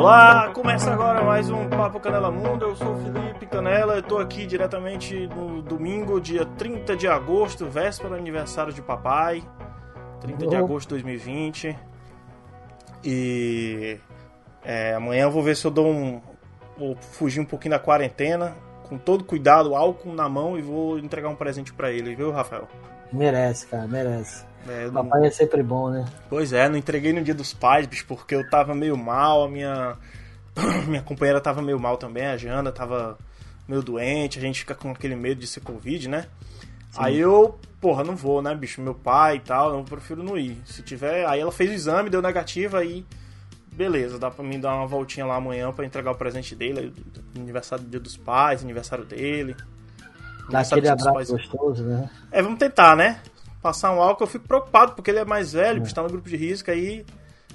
Olá, começa agora mais um Papo Canela Mundo. Eu sou o Felipe Canela, eu tô aqui diretamente no domingo, dia 30 de agosto, véspera do aniversário de papai. 30 de agosto de 2020. E é, amanhã eu vou ver se eu dou um. Vou fugir um pouquinho da quarentena, com todo cuidado, álcool na mão e vou entregar um presente para ele, viu, Rafael? Merece, cara, merece. É, Papai não... é sempre bom, né? Pois é, não entreguei no dia dos pais, bicho, porque eu tava meio mal, a minha. minha companheira tava meio mal também, a Jana tava meio doente, a gente fica com aquele medo de ser Covid, né? Sim. Aí eu, porra, não vou, né, bicho? Meu pai e tal, eu prefiro não ir. Se tiver. Aí ela fez o exame, deu negativo, aí. Beleza, dá pra mim dar uma voltinha lá amanhã para entregar o presente dele. Aniversário do dia dos pais, aniversário dele. Dá aquele abraço gostoso, né? É, vamos tentar, né? Passar um álcool, eu fico preocupado, porque ele é mais velho, é. está no grupo de risco, aí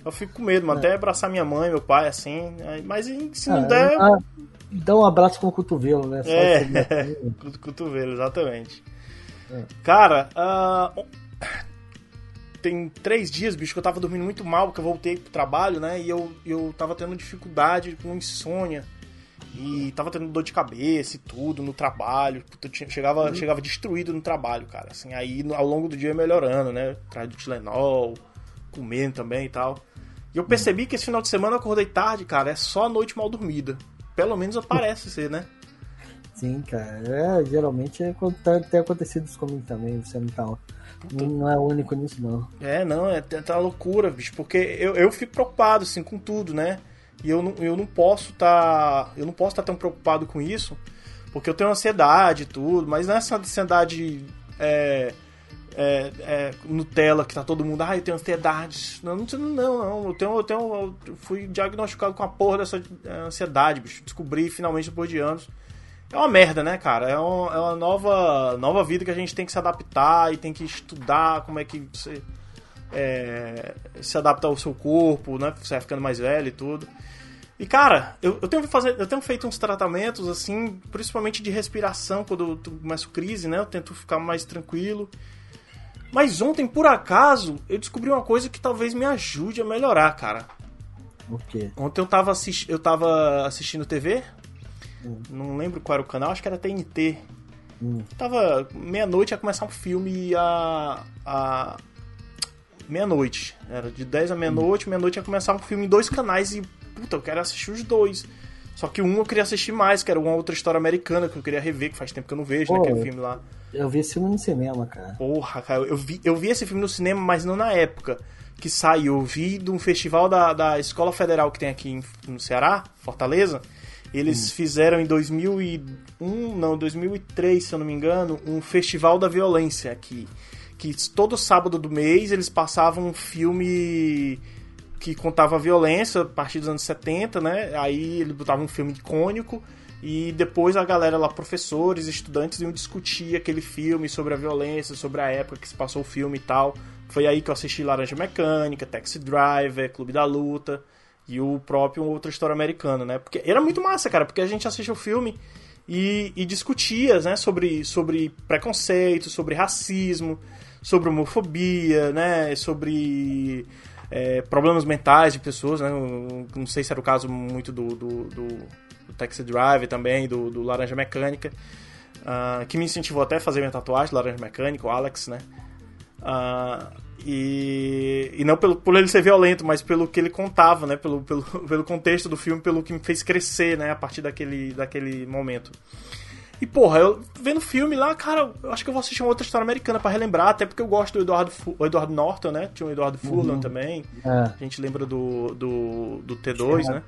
eu fico com medo, mas é. até abraçar minha mãe, meu pai, assim. Mas se não é, der. Ah, dá um abraço com o cotovelo, né? Só é, com o cotovelo, exatamente. É. Cara, uh, tem três dias, bicho, que eu tava dormindo muito mal, porque eu voltei pro trabalho, né? E eu, eu tava tendo dificuldade com insônia. E tava tendo dor de cabeça e tudo no trabalho. Puta, chegava, uhum. chegava destruído no trabalho, cara. Assim, aí ao longo do dia melhorando, né? Atrás do Tilenol, comendo também e tal. E eu percebi que esse final de semana eu acordei tarde, cara. É só noite mal dormida. Pelo menos parece ser, né? Sim, cara. É, geralmente é, tá, tem acontecido isso comigo também, você não tá. Não é único nisso, não. É, não, é tá loucura, bicho, porque eu, eu fico preocupado, assim, com tudo, né? E eu não, eu não posso estar. Tá, eu não posso estar tá tão preocupado com isso, porque eu tenho ansiedade e tudo, mas não é essa ansiedade é, é, é, Nutella que tá todo mundo, ah, eu tenho ansiedade. Não, não, não, não. Eu tenho, eu tenho. Eu fui diagnosticado com a porra dessa é, ansiedade, bicho. Descobri finalmente depois de anos é uma merda, né, cara? É, um, é uma nova, nova vida que a gente tem que se adaptar e tem que estudar como é que você é, se adapta ao seu corpo, né? Você vai ficando mais velho e tudo. E, cara, eu, eu, tenho fazer, eu tenho feito uns tratamentos, assim, principalmente de respiração, quando eu começo crise, né? Eu tento ficar mais tranquilo. Mas ontem, por acaso, eu descobri uma coisa que talvez me ajude a melhorar, cara. O quê? Ontem eu tava, assisti eu tava assistindo TV, Hum. Não lembro qual era o canal, acho que era TNT. Hum. Tava meia-noite ia começar um filme a. a meia-noite. Era de 10 a meia-noite, meia-noite ia começar um filme em dois canais e. Puta, eu quero assistir os dois. Só que um eu queria assistir mais, que era uma outra história americana que eu queria rever, que faz tempo que eu não vejo, né, Pô, né? Aquele filme lá. Eu vi esse filme no cinema, cara. Porra, cara, eu vi, eu vi esse filme no cinema, mas não na época que saiu. Eu vi de um festival da, da Escola Federal que tem aqui em, no Ceará, Fortaleza. Eles hum. fizeram em 2001, não, 2003, se eu não me engano, um festival da violência aqui. Que todo sábado do mês eles passavam um filme que contava a violência a partir dos anos 70, né? Aí eles botavam um filme icônico e depois a galera lá, professores, estudantes, iam discutir aquele filme sobre a violência, sobre a época que se passou o filme e tal. Foi aí que eu assisti Laranja Mecânica, Taxi Driver, Clube da Luta e o próprio Outra História Americana, né? Porque era muito massa, cara, porque a gente assistia o filme e, e discutia, né, sobre, sobre preconceito, sobre racismo, sobre homofobia, né, sobre é, problemas mentais de pessoas, né? Não sei se era o caso muito do, do, do, do Taxi Drive também, do, do Laranja Mecânica, uh, que me incentivou até a fazer minha tatuagem, Laranja Mecânica, o Alex, né? Uh, e, e não pelo, por ele ser violento, mas pelo que ele contava, né? Pelo, pelo, pelo contexto do filme, pelo que me fez crescer, né? A partir daquele, daquele momento. E, porra, eu vendo filme lá, cara, eu acho que eu vou assistir uma outra história americana para relembrar, até porque eu gosto do Eduardo, o Eduardo Norton, né? Tinha o Eduardo Furlan uhum. também. É. A gente lembra do, do, do T2, né?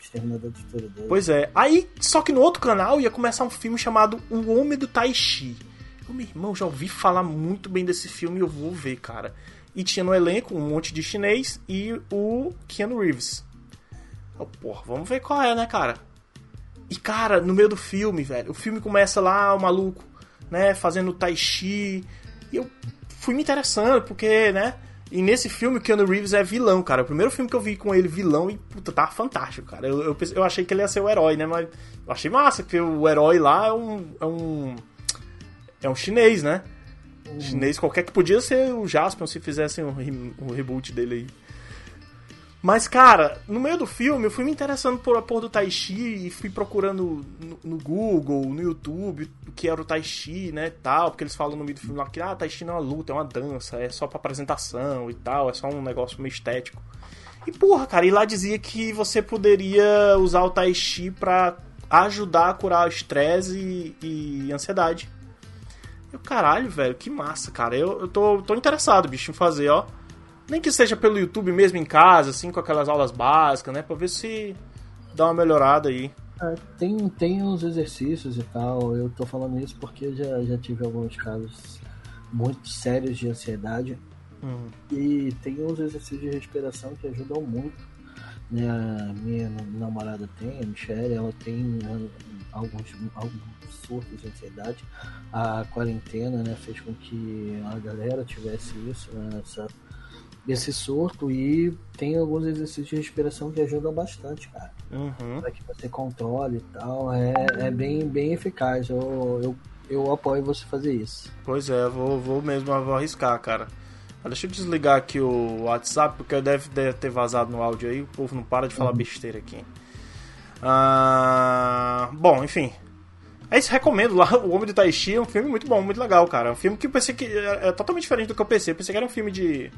Exterminador de Pois é. Aí, só que no outro canal ia começar um filme chamado O Homem do Tai Chi. Eu, meu irmão, já ouvi falar muito bem desse filme e eu vou ver, cara. E tinha no elenco um monte de chinês e o Keanu Reeves. Eu, porra, vamos ver qual é, né, cara? E, cara, no meio do filme, velho, o filme começa lá, o maluco, né, fazendo tai chi. E eu fui me interessando, porque, né? E nesse filme o Keanu Reeves é vilão, cara. O primeiro filme que eu vi com ele vilão e, puta, tá fantástico, cara. Eu, eu, eu achei que ele ia ser o herói, né? Mas eu achei massa, porque o herói lá é um. É um é um chinês, né? Uhum. Chinês qualquer que podia ser o Jaspion se fizessem re o reboot dele aí. Mas, cara, no meio do filme, eu fui me interessando por a porra do Tai Chi e fui procurando no, no, Google, no YouTube, o que era o Tai Chi, né, tal, porque eles falam no meio do filme lá que, ah, Tai Chi não é uma luta, é uma dança, é só pra apresentação e tal, é só um negócio meio estético. E, porra, cara, e lá dizia que você poderia usar o Tai Chi pra ajudar a curar estresse e, e ansiedade. Eu, caralho, velho, que massa, cara. Eu, eu tô, tô interessado, bicho, em fazer, ó. Nem que seja pelo YouTube mesmo em casa, assim, com aquelas aulas básicas, né? Pra ver se dá uma melhorada aí. É, tem, tem uns exercícios e tal. Eu tô falando isso porque já, já tive alguns casos muito sérios de ansiedade. Hum. E tem uns exercícios de respiração que ajudam muito. Minha, minha namorada tem, a Michelle, ela tem né, alguns, alguns surtos de ansiedade. A quarentena né, fez com que a galera tivesse isso, né, essa esse surto e tem alguns exercícios de respiração que ajudam bastante, cara. Uhum. Para que você controle e tal. É, é bem, bem eficaz. Eu, eu, eu apoio você fazer isso. Pois é, vou, vou mesmo vou arriscar, cara. Deixa eu desligar aqui o WhatsApp, porque deve, deve ter vazado no áudio aí, o povo não para de falar uhum. besteira aqui. Ah, bom, enfim. É isso, recomendo lá. O Homem do Tai Chi é um filme muito bom, muito legal, cara. É um filme que eu pensei que é, é totalmente diferente do que eu pensei. Eu pensei que era um filme de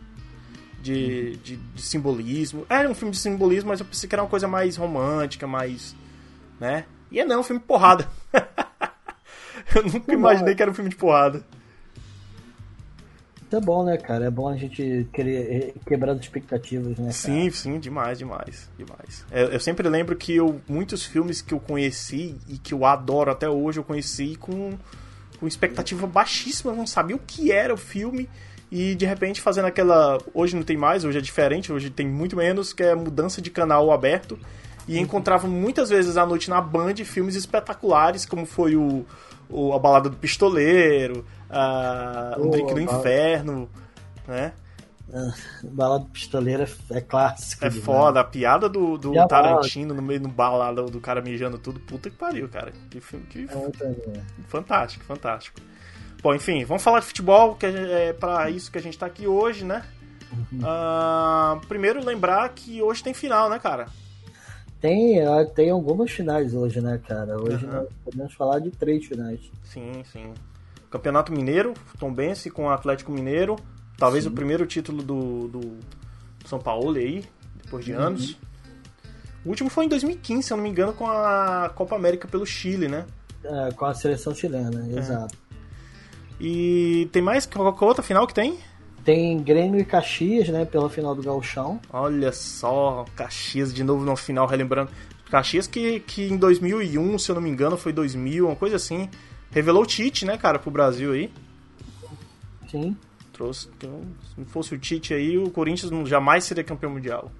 de, de, de, simbolismo. Era um filme de simbolismo, mas eu pensei que era uma coisa mais romântica, mais. né? E é não, um filme de porrada. eu nunca imaginei que era um filme de porrada. É bom, né, cara? É bom a gente querer quebrar as expectativas, né? Cara? Sim, sim, demais, demais, demais. Eu, eu, sempre lembro que eu, muitos filmes que eu conheci e que eu adoro até hoje, eu conheci com, com expectativa baixíssima, eu não sabia o que era o filme e de repente fazendo aquela. Hoje não tem mais, hoje é diferente, hoje tem muito menos, que é mudança de canal aberto. E uhum. encontrava muitas vezes à noite na Band filmes espetaculares, como foi o, o A Balada do Pistoleiro, a, oh, Drink do Inferno, né? Ah, balada pistoleira é clássico. É foda, a piada do, do Tarantino no meio do balada do cara mijando tudo, puta que pariu, cara. Que filme que. É fantástico, fantástico. Bom, enfim, vamos falar de futebol, que é, para isso que a gente tá aqui hoje, né? Uh, primeiro, lembrar que hoje tem final, né, cara? Tem, tem algumas finais hoje, né, cara? Hoje uhum. nós podemos falar de três finais. Sim, sim. Campeonato Mineiro, Tom Bense com o Atlético Mineiro. Talvez sim. o primeiro título do, do São Paulo aí, depois de uhum. anos. O último foi em 2015, se eu não me engano, com a Copa América pelo Chile, né? É, com a seleção chilena, é. exato. E tem mais? Qual, outra final que tem? Tem Grêmio e Caxias, né? Pela final do Gauchão. Olha só, Caxias de novo no final, relembrando. Caxias que, que em 2001, se eu não me engano, foi 2000, uma coisa assim. Revelou o Tite, né, cara, pro Brasil aí. Sim. Trouxe. Então, se não fosse o Tite aí, o Corinthians jamais seria campeão mundial.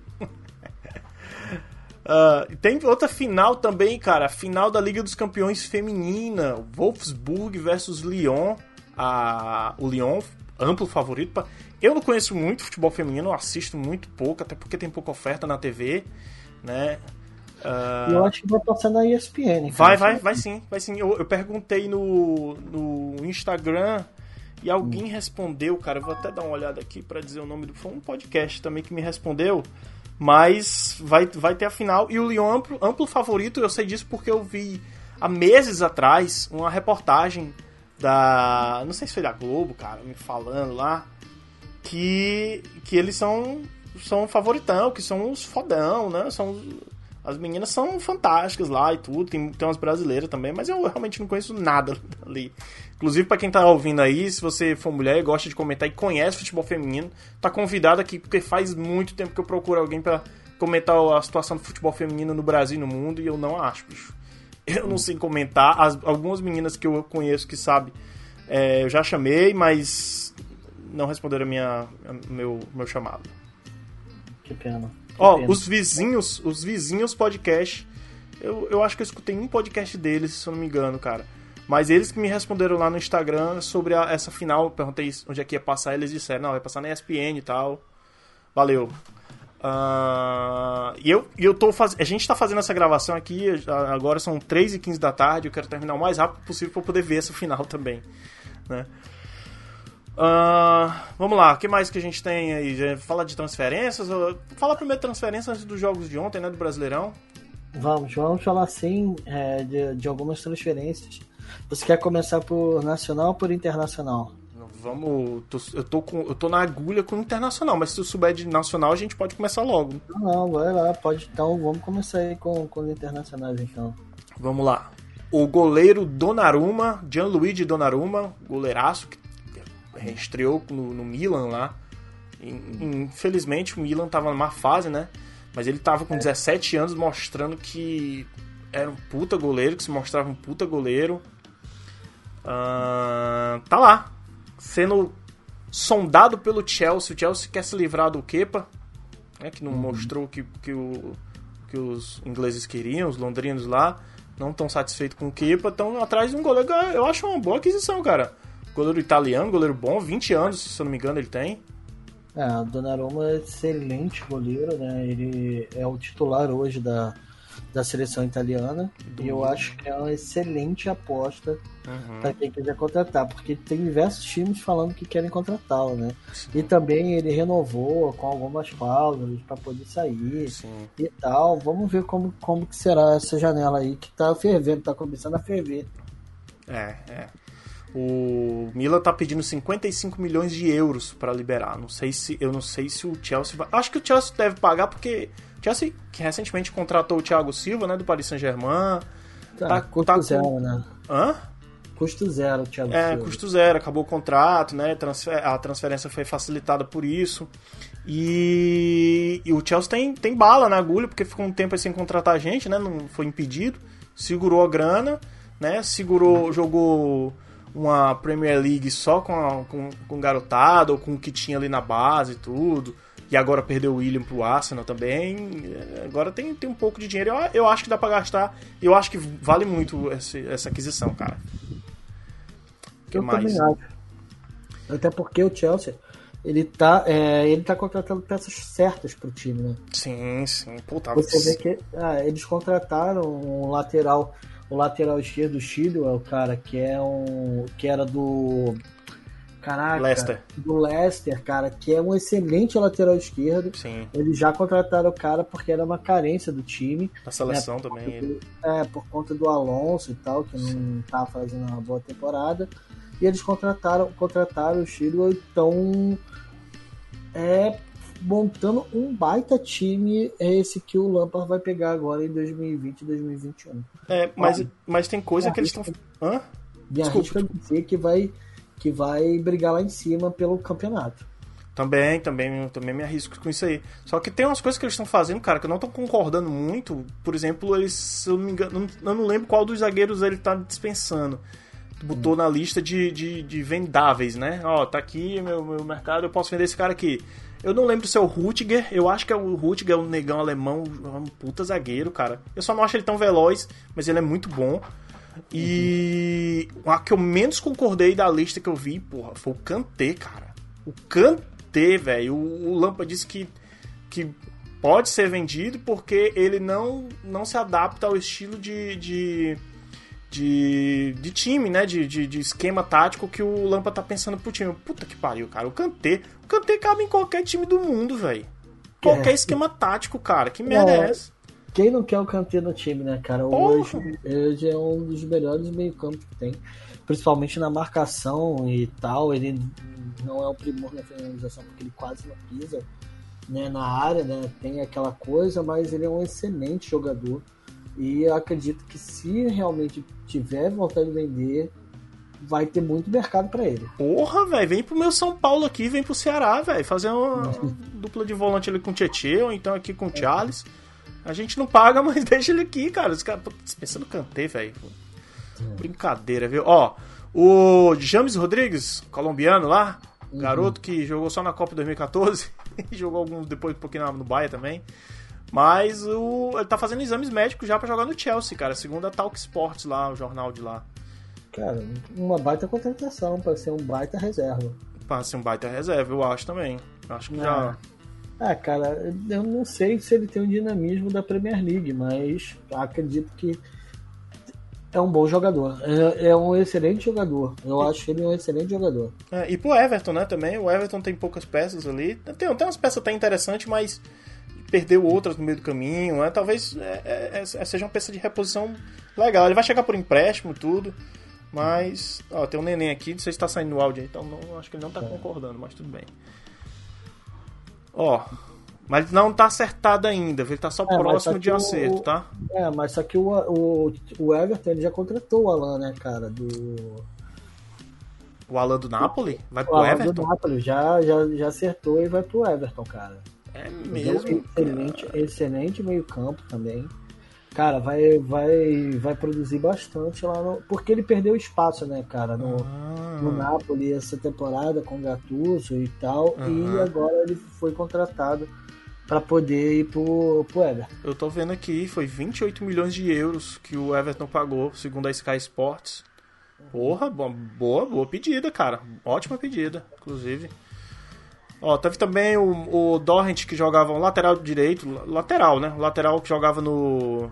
Uh, tem outra final também, cara. Final da Liga dos Campeões Feminina. Wolfsburg versus Lyon a, o Lyon, amplo favorito. Pra... Eu não conheço muito futebol feminino, assisto muito pouco, até porque tem pouca oferta na TV, né? Uh... Eu acho que vai passar na ESPN. Vai, vai, vai sim, vai sim. Eu, eu perguntei no, no Instagram e alguém respondeu, cara. Eu vou até dar uma olhada aqui para dizer o nome do. Foi um podcast também que me respondeu. Mas vai, vai ter a final. E o Lyon amplo, amplo favorito, eu sei disso porque eu vi há meses atrás uma reportagem da. Não sei se foi da Globo, cara, me falando lá. Que, que eles são, são favoritão, que são os fodão, né? São, as meninas são fantásticas lá e tudo. Tem, tem umas brasileiras também, mas eu realmente não conheço nada ali. Inclusive, para quem tá ouvindo aí, se você for mulher e gosta de comentar e conhece futebol feminino, tá convidado aqui, porque faz muito tempo que eu procuro alguém para comentar a situação do futebol feminino no Brasil e no mundo e eu não acho, bicho. Eu não sei comentar. As, algumas meninas que eu conheço que sabem, é, eu já chamei, mas não responderam a minha, a meu, meu chamado. Que pena. Ó, os vizinhos, os vizinhos podcast. Eu, eu acho que eu escutei um podcast deles, se eu não me engano, cara. Mas eles que me responderam lá no Instagram sobre a, essa final, eu perguntei onde é que ia passar, eles disseram, não, vai passar na ESPN e tal. Valeu. Uh, e eu, eu tô faz... A gente tá fazendo essa gravação aqui, agora são 3 e 15 da tarde, eu quero terminar o mais rápido possível para poder ver essa final também. Né? Uh, vamos lá, o que mais que a gente tem aí? Fala de transferências? Fala primeiro transferências dos jogos de ontem, né? Do Brasileirão. Vamos, vamos falar sim é, de, de algumas transferências. Você quer começar por nacional ou por internacional? Vamos. Tô, eu, tô com, eu tô na agulha com o internacional, mas se tu souber de nacional, a gente pode começar logo. Não, não, vai lá, pode. Então vamos começar aí com, com o internacional, então. Vamos lá. O goleiro Donnarumma, Gianluigi Donnarumma, goleiraço, que estreou no, no Milan lá. Infelizmente o Milan tava numa fase, né? Mas ele tava com é. 17 anos mostrando que era um puta goleiro, que se mostrava um puta goleiro. Uh, tá lá, sendo sondado pelo Chelsea. O Chelsea quer se livrar do Kepa, né, que não uhum. mostrou que, que, o, que os ingleses queriam, os londrinos lá. Não estão satisfeitos com o Kepa, estão atrás de um goleiro. Eu acho uma boa aquisição, cara. Goleiro italiano, goleiro bom, 20 anos, se eu não me engano, ele tem. É, o Donnarumma é excelente goleiro, né? Ele é o titular hoje da, da seleção italiana. Do... E eu acho que é uma excelente aposta uhum. para quem quiser contratar, porque tem diversos times falando que querem contratá-lo, né? Sim. E também ele renovou com algumas cláusulas para poder sair Sim. e tal. Vamos ver como, como que será essa janela aí que tá fervendo, tá começando a ferver. É, é. O Milan tá pedindo 55 milhões de euros para liberar. Não sei se eu não sei se o Chelsea vai. Acho que o Chelsea deve pagar porque Chelsea que recentemente contratou o Thiago Silva, né, do Paris Saint-Germain. Tá, tá, custo tá zero, com... né? Hã? Custo zero, Thiago É, Silva. custo zero, acabou o contrato, né? Transfer... A transferência foi facilitada por isso. E... e o Chelsea tem, tem bala na agulha, porque ficou um tempo sem contratar a gente, né? Não foi impedido. Segurou a grana, né? Segurou, jogou uma Premier League só com, a, com, com garotado ou com o que tinha ali na base e tudo. E agora perdeu o William pro Arsenal também. Agora tem, tem um pouco de dinheiro. Eu, eu acho que dá pra gastar. Eu acho que vale muito esse, essa aquisição, cara. que eu mais? também acho. Até porque o Chelsea ele tá, é, ele tá contratando peças certas pro time, né? Sim, sim. Puta, Você vê que ah, eles contrataram um lateral o lateral esquerdo do Chile é o cara que é um que era do Caraca, Leicester. do Leicester, cara, que é um excelente lateral esquerdo. Sim. Eles já contrataram o cara porque era uma carência do time. A seleção né, também. Ele. É, por conta do Alonso e tal, que Sim. não tá fazendo uma boa temporada. E eles contrataram, contrataram o Chilwell, então é montando um baita time é esse que o Lampard vai pegar agora em 2020 e 2021. É, mas, mas tem coisa que eles estão. Hã? Me arrisco dizer que vai, que vai brigar lá em cima pelo campeonato. Também, também, também me arrisco com isso aí. Só que tem umas coisas que eles estão fazendo, cara, que eu não tô concordando muito. Por exemplo, eles, eu não me engano, eu não lembro qual dos zagueiros ele tá dispensando. Botou hum. na lista de, de, de vendáveis, né? Ó, tá aqui meu, meu mercado, eu posso vender esse cara aqui. Eu não lembro se é o Rutger, eu acho que é o Rutger, é um negão alemão, um puta zagueiro, cara. Eu só não acho ele tão veloz, mas ele é muito bom. E a que eu menos concordei da lista que eu vi, porra, foi o Kanté, cara. O Kanté, velho. O, o Lampa disse que, que pode ser vendido porque ele não, não se adapta ao estilo de, de de, de time, né? De, de, de, esquema tático que o Lampa tá pensando pro time. Puta que pariu, cara. O Kanté. O Kanté cabe em qualquer time do mundo, velho. Qualquer é. esquema tático, cara. Que merda é, é essa? Quem não quer o Kanté no time, né, cara? Hoje, hoje é um dos melhores meio-campos que tem. Principalmente na marcação e tal. Ele não é o primor na finalização, porque ele quase não pisa né, na área, né? Tem aquela coisa, mas ele é um excelente jogador. E eu acredito que se realmente tiver vontade de vender, vai ter muito mercado para ele. Porra, velho, vem pro meu São Paulo aqui, vem pro Ceará, velho, fazer uma dupla de volante ali com o Tietchan, ou então aqui com o Charles. A gente não paga, mas deixa ele aqui, cara. Os caras pensando cantei, velho. É. Brincadeira, viu? Ó, o James Rodrigues, colombiano lá, uhum. garoto que jogou só na Copa 2014 e jogou alguns depois um pouquinho no Bahia também. Mas o, ele tá fazendo exames médicos já para jogar no Chelsea, cara. Segundo a Talk Sports lá, o jornal de lá. Cara, uma baita contratação para ser um baita reserva. Para ser um baita reserva, eu acho também. Eu acho que já. Ah, cara, eu não sei se ele tem o dinamismo da Premier League, mas acredito que É um bom jogador. É, é um excelente jogador. Eu acho ele um excelente jogador. É, e pro Everton, né, também. O Everton tem poucas peças ali. Tem, tem umas peças até interessantes, mas perdeu outras no meio do caminho. Né? Talvez é, é, é seja uma peça de reposição legal. Ele vai chegar por empréstimo tudo. Mas, ó, tem um neném aqui, não sei se tá saindo no áudio aí, então não, acho que ele não tá é. concordando, mas tudo bem. Ó, mas não tá acertado ainda, ele tá só é, próximo de um acerto, o, tá? É, mas só que o, o, o Everton ele já contratou o Alan, né, cara, do... O Alan do Napoli? Vai pro o Alan Everton? do Napoli, já, já, já acertou e vai pro Everton, cara. É mesmo? Excelente, excelente meio campo também cara, vai, vai, vai produzir bastante lá no. Porque ele perdeu espaço, né, cara, no, ah. no Napoli essa temporada com o Gattuso e tal. Uhum. E agora ele foi contratado para poder ir pro, pro Everton. Eu tô vendo aqui, foi 28 milhões de euros que o Everton pagou, segundo a Sky Sports. Porra, boa, boa pedida, cara. Ótima pedida, inclusive. Ó, teve também o, o Dorrent que jogava lateral direito, lateral, né? Lateral que jogava no,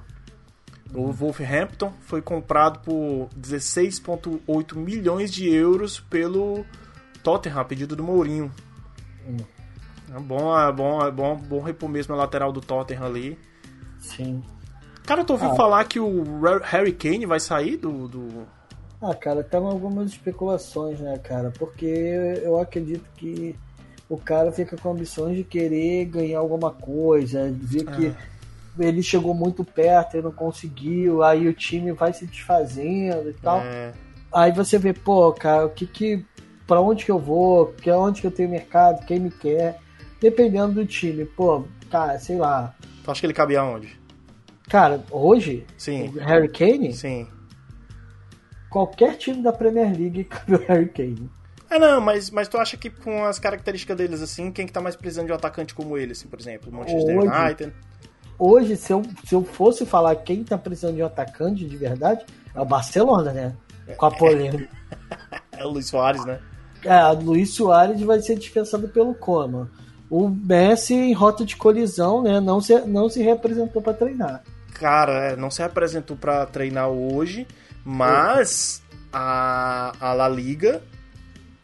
no Wolverhampton, foi comprado por 16,8 milhões de euros pelo Tottenham, a pedido do Mourinho. Hum. É bom, é bom, é bom, bom repor mesmo a lateral do Tottenham ali. Sim. Cara, tu ouviu ah. falar que o Harry Kane vai sair do, do... Ah, cara, tem algumas especulações, né, cara? Porque eu acredito que o cara fica com ambições de querer ganhar alguma coisa, ver que é. ele chegou muito perto e não conseguiu, aí o time vai se desfazendo e tal. É. Aí você vê, pô, cara, o que que. Pra onde que eu vou? Que onde que eu tenho mercado? Quem me quer? Dependendo do time, pô, cara, sei lá. Tu acha que ele cabe aonde? Cara, hoje? Sim. O Harry Kane? Sim. Qualquer time da Premier League cabe o Harry Kane. É, não, mas, mas tu acha que com as características deles, assim, quem que tá mais precisando de um atacante como ele, assim, por exemplo? Manchester hoje, United? Hoje, se eu, se eu fosse falar quem tá precisando de um atacante de verdade, é o Barcelona, né? Com a polêmica. é o Luiz Soares, né? É, o Luiz Soares vai ser dispensado pelo Coma. O Messi, em rota de colisão, né, não se, não se representou para treinar. Cara, é, não se representou para treinar hoje, mas a, a La Liga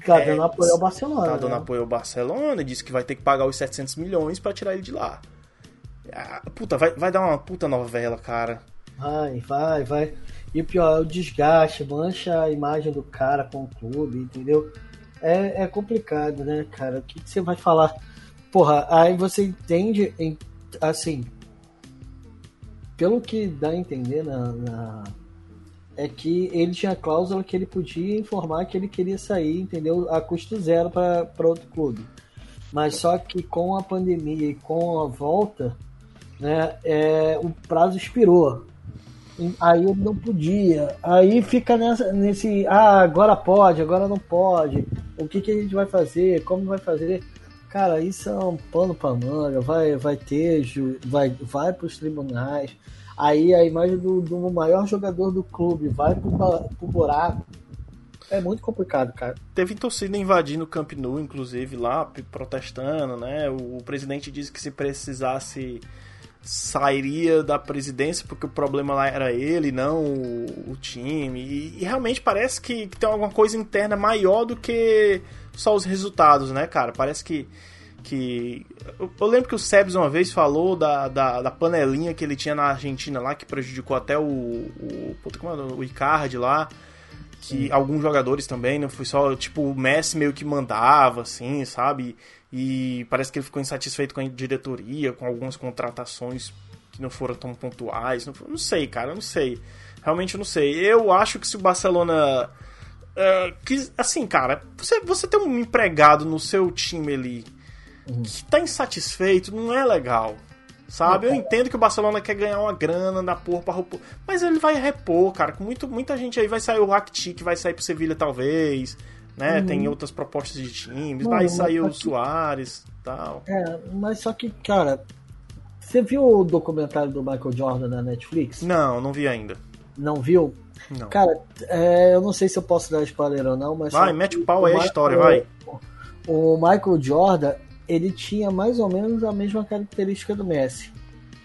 Tá é, dando apoio ao Barcelona. Tá dando né? apoio ao Barcelona, disse que vai ter que pagar os 700 milhões para tirar ele de lá. Ah, puta, vai, vai dar uma puta novela, cara. Vai, vai, vai. E o pior é o desgaste, mancha a imagem do cara com o clube, entendeu? É, é complicado, né, cara? O que, que você vai falar? Porra, aí você entende, assim, pelo que dá a entender na, na é que ele tinha cláusula que ele podia informar que ele queria sair, entendeu? A custo zero para outro clube. Mas só que com a pandemia e com a volta, né, é, o prazo expirou. Aí ele não podia. Aí fica nessa, nesse. Ah, agora pode, agora não pode. O que, que a gente vai fazer? Como vai fazer? Cara, isso é um pano para manga. Vai, vai ter, vai, vai para os tribunais. Aí a imagem do, do maior jogador do clube vai pro, pro buraco. É muito complicado, cara. Teve torcida invadindo o Camp Nou, inclusive, lá, protestando, né? O, o presidente disse que se precisasse sairia da presidência porque o problema lá era ele, não o, o time. E, e, realmente parece que, que, tem alguma coisa interna maior do que só os resultados, né, cara? Parece que que eu, eu, lembro que o Sebs uma vez falou da, da, da, panelinha que ele tinha na Argentina lá, que prejudicou até o. O, é, o Icardi lá. Que Sim. alguns jogadores também, não foi só. Tipo, o Messi meio que mandava, assim, sabe? E parece que ele ficou insatisfeito com a diretoria, com algumas contratações que não foram tão pontuais. Não, não sei, cara, não sei. Realmente não sei. Eu acho que se o Barcelona. Uh, que, assim, cara, você, você tem um empregado no seu time ali uhum. que tá insatisfeito não é legal. Sabe? Eu entendo que o Barcelona quer ganhar uma grana da porra pra repor. Mas ele vai repor, cara. Com muito, muita gente aí vai sair o Rakitic, vai sair pro Sevilha talvez. Né? Uhum. Tem outras propostas de times. vai sair o Soares tal. É, mas só que, cara. Você viu o documentário do Michael Jordan na Netflix? Não, não vi ainda. Não viu? Não. Cara, é, eu não sei se eu posso dar spoiler ou não, mas. Vai, mete o pau aí a história, vai. O Michael Jordan, ele tinha mais ou menos a mesma característica do Messi.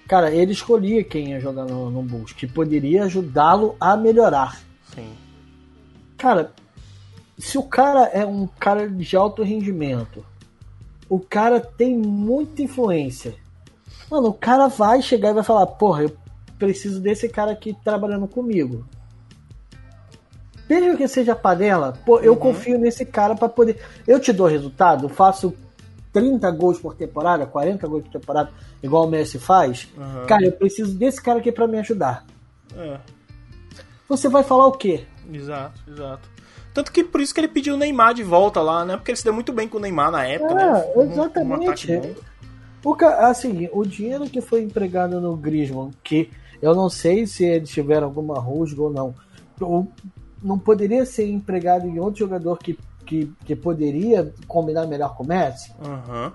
Cara, ele escolhia quem ia jogar no, no Bulls, que poderia ajudá-lo a melhorar. Sim. Cara, se o cara é um cara de alto rendimento, o cara tem muita influência. Mano, o cara vai chegar e vai falar: Porra, eu preciso desse cara aqui trabalhando comigo. Mesmo que seja panela, pô, eu uhum. confio nesse cara para poder. Eu te dou resultado, faço 30 gols por temporada, 40 gols por temporada, igual o Messi faz. Uhum. Cara, eu preciso desse cara aqui para me ajudar. É. Você vai falar o quê? Exato, exato. Tanto que por isso que ele pediu o Neymar de volta lá, né? Porque ele se deu muito bem com o Neymar na época, é, né? Exatamente. Um o, assim, o dinheiro que foi empregado no Griezmann, que eu não sei se eles tiveram alguma rusga ou não, não poderia ser empregado em outro jogador que, que, que poderia combinar melhor com o Messi? Uhum.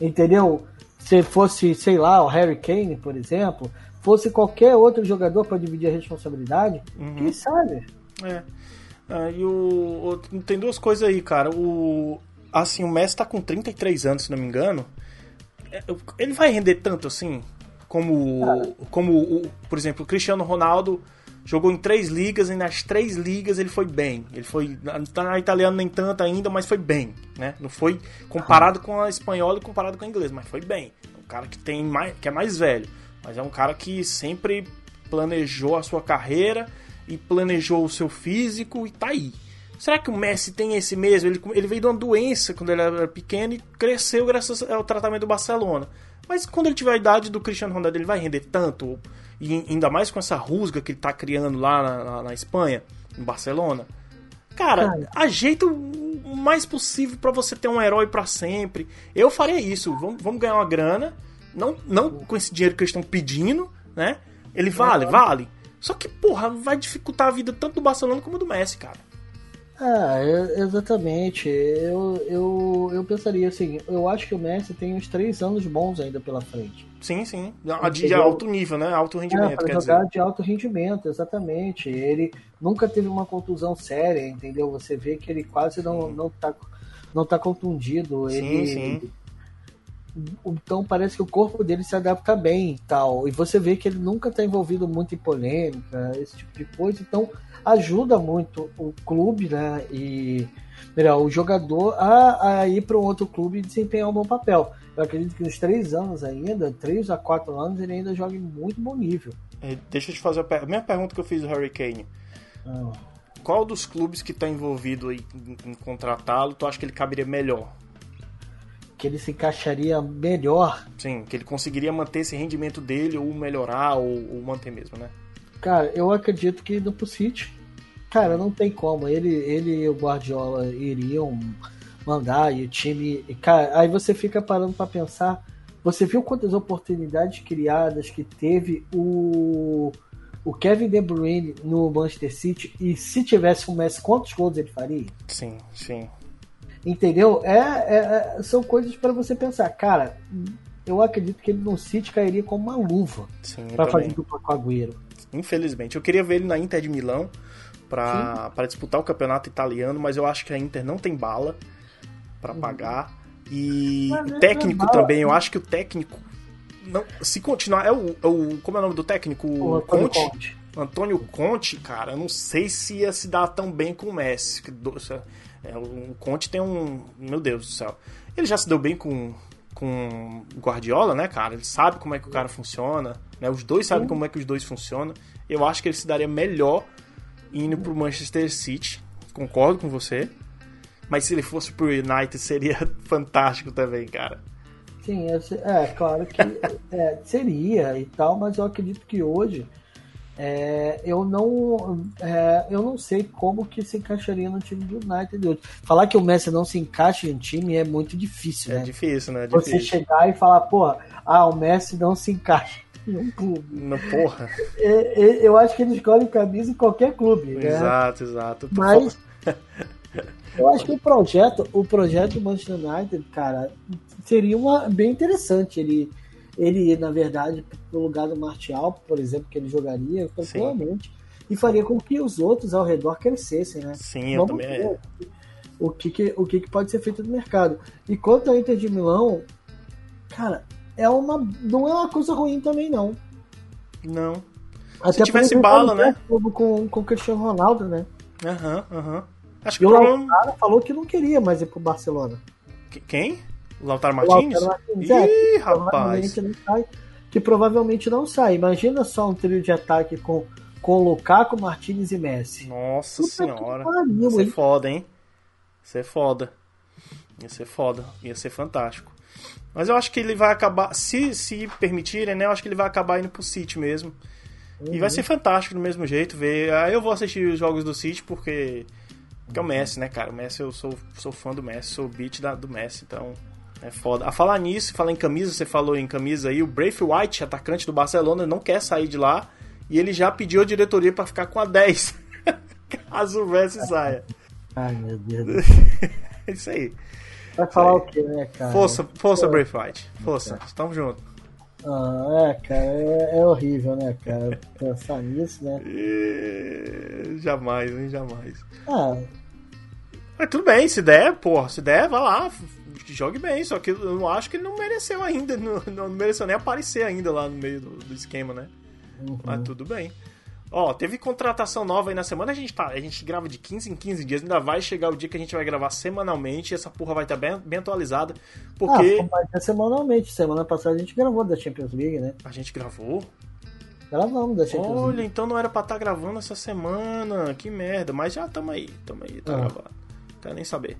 Entendeu? Se fosse, sei lá, o Harry Kane, por exemplo, fosse qualquer outro jogador para dividir a responsabilidade, uhum. quem sabe? É. Ah, e o, o, Tem duas coisas aí, cara. O. Assim, o Messi tá com 33 anos, se não me engano. É, ele vai render tanto assim? Como. Ah. Como, o, por exemplo, o Cristiano Ronaldo jogou em três ligas e nas três ligas ele foi bem. Ele foi tá na italiana nem tanto ainda, mas foi bem, né? Não foi comparado com a espanhola e comparado com a inglesa, mas foi bem. Um cara que tem mais, que é mais velho, mas é um cara que sempre planejou a sua carreira e planejou o seu físico e tá aí. Será que o Messi tem esse mesmo? Ele, ele veio de uma doença quando ele era pequeno e cresceu graças ao tratamento do Barcelona. Mas quando ele tiver a idade do Cristiano Ronaldo, ele vai render tanto? E ainda mais com essa rusga que ele tá criando lá na, na, na Espanha, em Barcelona. Cara, Cara, ajeita o mais possível para você ter um herói para sempre. Eu faria isso. Vamos, vamos ganhar uma grana. Não, não com esse dinheiro que eles estão pedindo, né? Ele vale, vale. Só que, porra, vai dificultar a vida tanto do Barcelona como do Messi, cara. Ah, exatamente. Eu, eu, eu pensaria assim, eu acho que o Messi tem uns três anos bons ainda pela frente. Sim, sim. De, de alto nível, né? Alto rendimento, é, quer jogar dizer. de alto rendimento, exatamente. Ele nunca teve uma contusão séria, entendeu? Você vê que ele quase não, não, tá, não tá contundido. Sim, ele, sim então parece que o corpo dele se adapta bem e tal. E você vê que ele nunca está envolvido muito em polêmica, esse tipo de coisa. Então ajuda muito o clube, né? E melhor, o jogador a, a ir para um outro clube e desempenhar um bom papel. Eu acredito que nos três anos ainda, três a quatro anos, ele ainda joga em muito bom nível. É, deixa eu te fazer a, per a mesma pergunta que eu fiz do Harry Kane. Ah. Qual dos clubes que está envolvido em, em contratá-lo tu acha que ele caberia melhor? que ele se encaixaria melhor. Sim, que ele conseguiria manter esse rendimento dele, ou melhorar, ou, ou manter mesmo, né? Cara, eu acredito que no City, cara, não tem como. Ele, ele e o Guardiola iriam mandar e o time. E, cara, aí você fica parando para pensar. Você viu quantas oportunidades criadas que teve o, o Kevin De Bruyne no Manchester City e se tivesse o Messi, quantos gols ele faria? Sim, sim. Entendeu? É, é, é são coisas para você pensar. Cara, eu acredito que ele no City cairia como uma luva para fazer dupla com o Agüero. Infelizmente. Eu queria ver ele na Inter de Milão para disputar o campeonato italiano, mas eu acho que a Inter não tem bala para uhum. pagar. E o técnico também, eu acho que o técnico. Não, se continuar. É o, é o. Como é o nome do técnico? O, o Conte. Conte. Antônio Conte, cara, eu não sei se ia se dar tão bem com o Messi. É, o Conte tem um. Meu Deus do céu. Ele já se deu bem com, com Guardiola, né, cara? Ele sabe como é que o cara funciona. Né? Os dois sabem como é que os dois funcionam. Eu acho que ele se daria melhor indo pro Manchester City. Concordo com você. Mas se ele fosse pro United seria fantástico também, cara. Sim, é, é claro que é, seria e tal, mas eu acredito que hoje é, eu não é, eu não sei como que se encaixaria no time do United hoje. Falar que o Messi não se encaixa em um time é muito difícil, é né? difícil, né? É Você chegar e falar, porra, ah, o Messi não se encaixa um clube. Não, porra. É, é, eu acho que ele escolhe camisa em qualquer clube. Né? Exato, exato. Mas eu acho que o projeto, o projeto do Manchester United, cara, seria uma, bem interessante. Ele ele, na verdade, no lugar do Martial, por exemplo, que ele jogaria tranquilamente, e faria com que os outros ao redor crescessem, né? Sim, eu também. Ver o que, que, o que, que pode ser feito no mercado. E quanto à Inter de Milão, cara, é uma, não é uma coisa ruim também, não. Não. Até Se tivesse bala, né? Com, com o Cristiano Ronaldo, né? Aham, uhum, aham. Uhum. Acho que e o problema... Lautaro falou que não queria mais ir pro Barcelona. Quem? O Lautaro Martins? O Lautaro Martins, é, Ih, é, rapaz. Não sai, que provavelmente não sai. Imagina só um trio de ataque com, com Lukaku, Martins e Messi. Nossa Puta senhora. Pariu, Ia ser foda, hein? Ia ser foda. Ia ser foda. Ia ser fantástico. Mas eu acho que ele vai acabar. Se, se permitirem, né? Eu acho que ele vai acabar indo pro City mesmo. Uhum. E vai uhum. ser fantástico do mesmo jeito ver. Aí eu vou assistir os jogos do City porque. Porque é o Messi, né, cara? O Messi, eu sou, sou fã do Messi, sou beat da, do Messi, então. É foda. A falar nisso, falar em camisa, você falou em camisa aí, o Braith White, atacante do Barcelona, não quer sair de lá e ele já pediu a diretoria para ficar com a 10. Caso o Messi saia. Ai, meu Deus. é isso aí. Vai falar o quê, né, cara? Força, força Braith White. Força. Tamo junto. Ah, é, cara, é, é, horrível, né, cara? Pensar nisso, né? E... Jamais, hein? Jamais. Ah. Mas tudo bem, se der, porra, se der, vai lá, jogue bem, só que eu não acho que ele não mereceu ainda, não, não mereceu nem aparecer ainda lá no meio do, do esquema, né? Uhum. Mas tudo bem. Ó, teve contratação nova aí na semana, a gente tá, a gente grava de 15 em 15 dias, ainda vai chegar o dia que a gente vai gravar semanalmente, e essa porra vai estar bem, bem atualizada, porque... Ah, vai ter semanalmente, semana passada a gente gravou da Champions League, né? A gente gravou? Gravamos da Champions Olha, League. então não era pra estar tá gravando essa semana, que merda, mas já tamo aí, tamo aí, tá ah. gravado. Quero nem saber.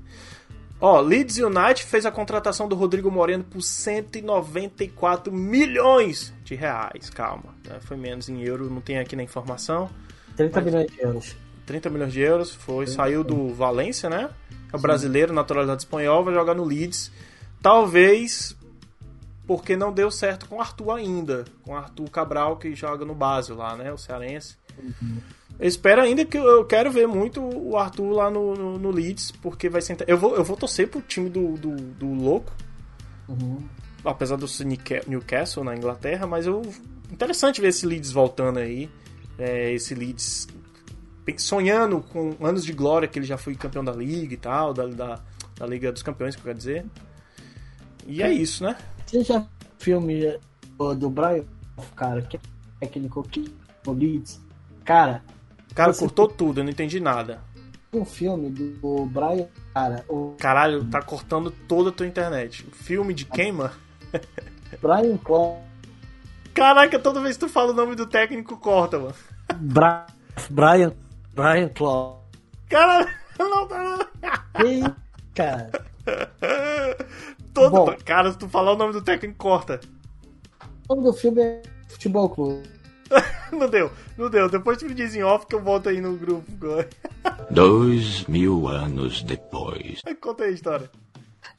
Ó, Leeds United fez a contratação do Rodrigo Moreno por 194 milhões de reais. Calma, né? foi menos em euro, não tem aqui na informação. 30 mas... milhões de euros. 30 milhões de euros, foi, saiu do Valência, né? É brasileiro, naturalizado espanhol, vai jogar no Leeds. Talvez porque não deu certo com o Arthur ainda. Com o Arthur Cabral, que joga no Basel lá, né? O cearense. Uhum. Eu espero ainda que eu quero ver muito o Arthur lá no, no, no Leeds, porque vai ser. Eu vou, eu vou torcer pro time do, do, do louco. Uhum. Apesar do Newcastle na Inglaterra, mas eu. Interessante ver esse Leeds voltando aí. É, esse Leeds sonhando com anos de glória, que ele já foi campeão da Liga e tal, da, da, da Liga dos Campeões, que eu quero dizer. E é isso, né? Você já filme do Brian, cara, que é técnico que o Leeds, cara, Cara, Você... cortou tudo, eu não entendi nada. Um filme do Brian, cara. O... Caralho, tá cortando toda a tua internet. Filme de quem, mano? Brian Clough. Caraca, toda vez que tu fala o nome do técnico, corta, mano. Bra... Brian. Brian Clough. Caralho, não tá. Que cara? Todo. Bom, cara, se tu falar o nome do técnico, corta. O nome do filme é Futebol Clube. não deu, não deu. Depois tu me diz em off que eu volto aí no grupo. Dois mil anos depois. Conta aí a história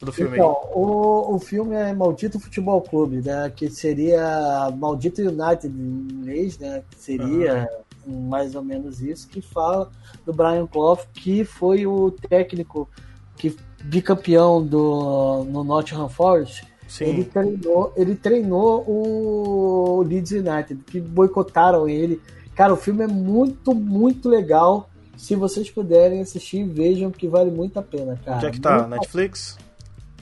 do filme então, O, o filme é Maldito Futebol Clube, né? Que seria Maldito United em inglês, né? Que seria uhum. mais ou menos isso, que fala do Brian Clough, que foi o técnico que bicampeão do, no Nottingham Forest Sim. Ele treinou, ele treinou o Leeds United, que boicotaram ele. Cara, o filme é muito, muito legal. Se vocês puderem assistir, vejam que vale muito a pena, cara. Onde é que tá? Muito... Netflix?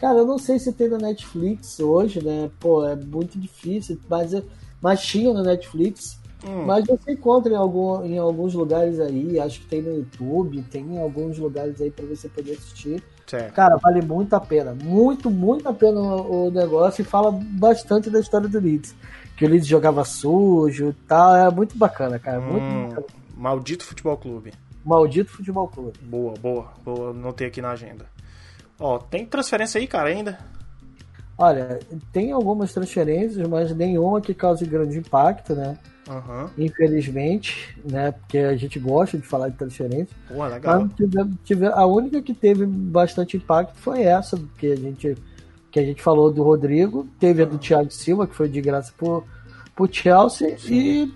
Cara, eu não sei se tem na Netflix hoje, né? Pô, é muito difícil, mas, mas tinha na Netflix. Hum. Mas você encontra em, algum, em alguns lugares aí, acho que tem no YouTube, tem em alguns lugares aí para você poder assistir. Certo. Cara, vale muito a pena. Muito, muito a pena o, o, negócio e fala bastante da história do Leeds. Que o Leeds jogava sujo e tal. É muito bacana, cara. Muito hum, bacana. Maldito Futebol Clube. Maldito Futebol Clube. Boa, boa. Boa, anotei aqui na agenda. Ó, tem transferência aí, cara, ainda? Olha, tem algumas transferências, mas nenhuma que cause grande impacto, né? Uhum. Infelizmente, né? Porque a gente gosta de falar de transferência. Pô, legal. A única que teve bastante impacto foi essa, que a gente, que a gente falou do Rodrigo. Teve a do Thiago Silva, que foi de graça pro, pro Chelsea. Sim.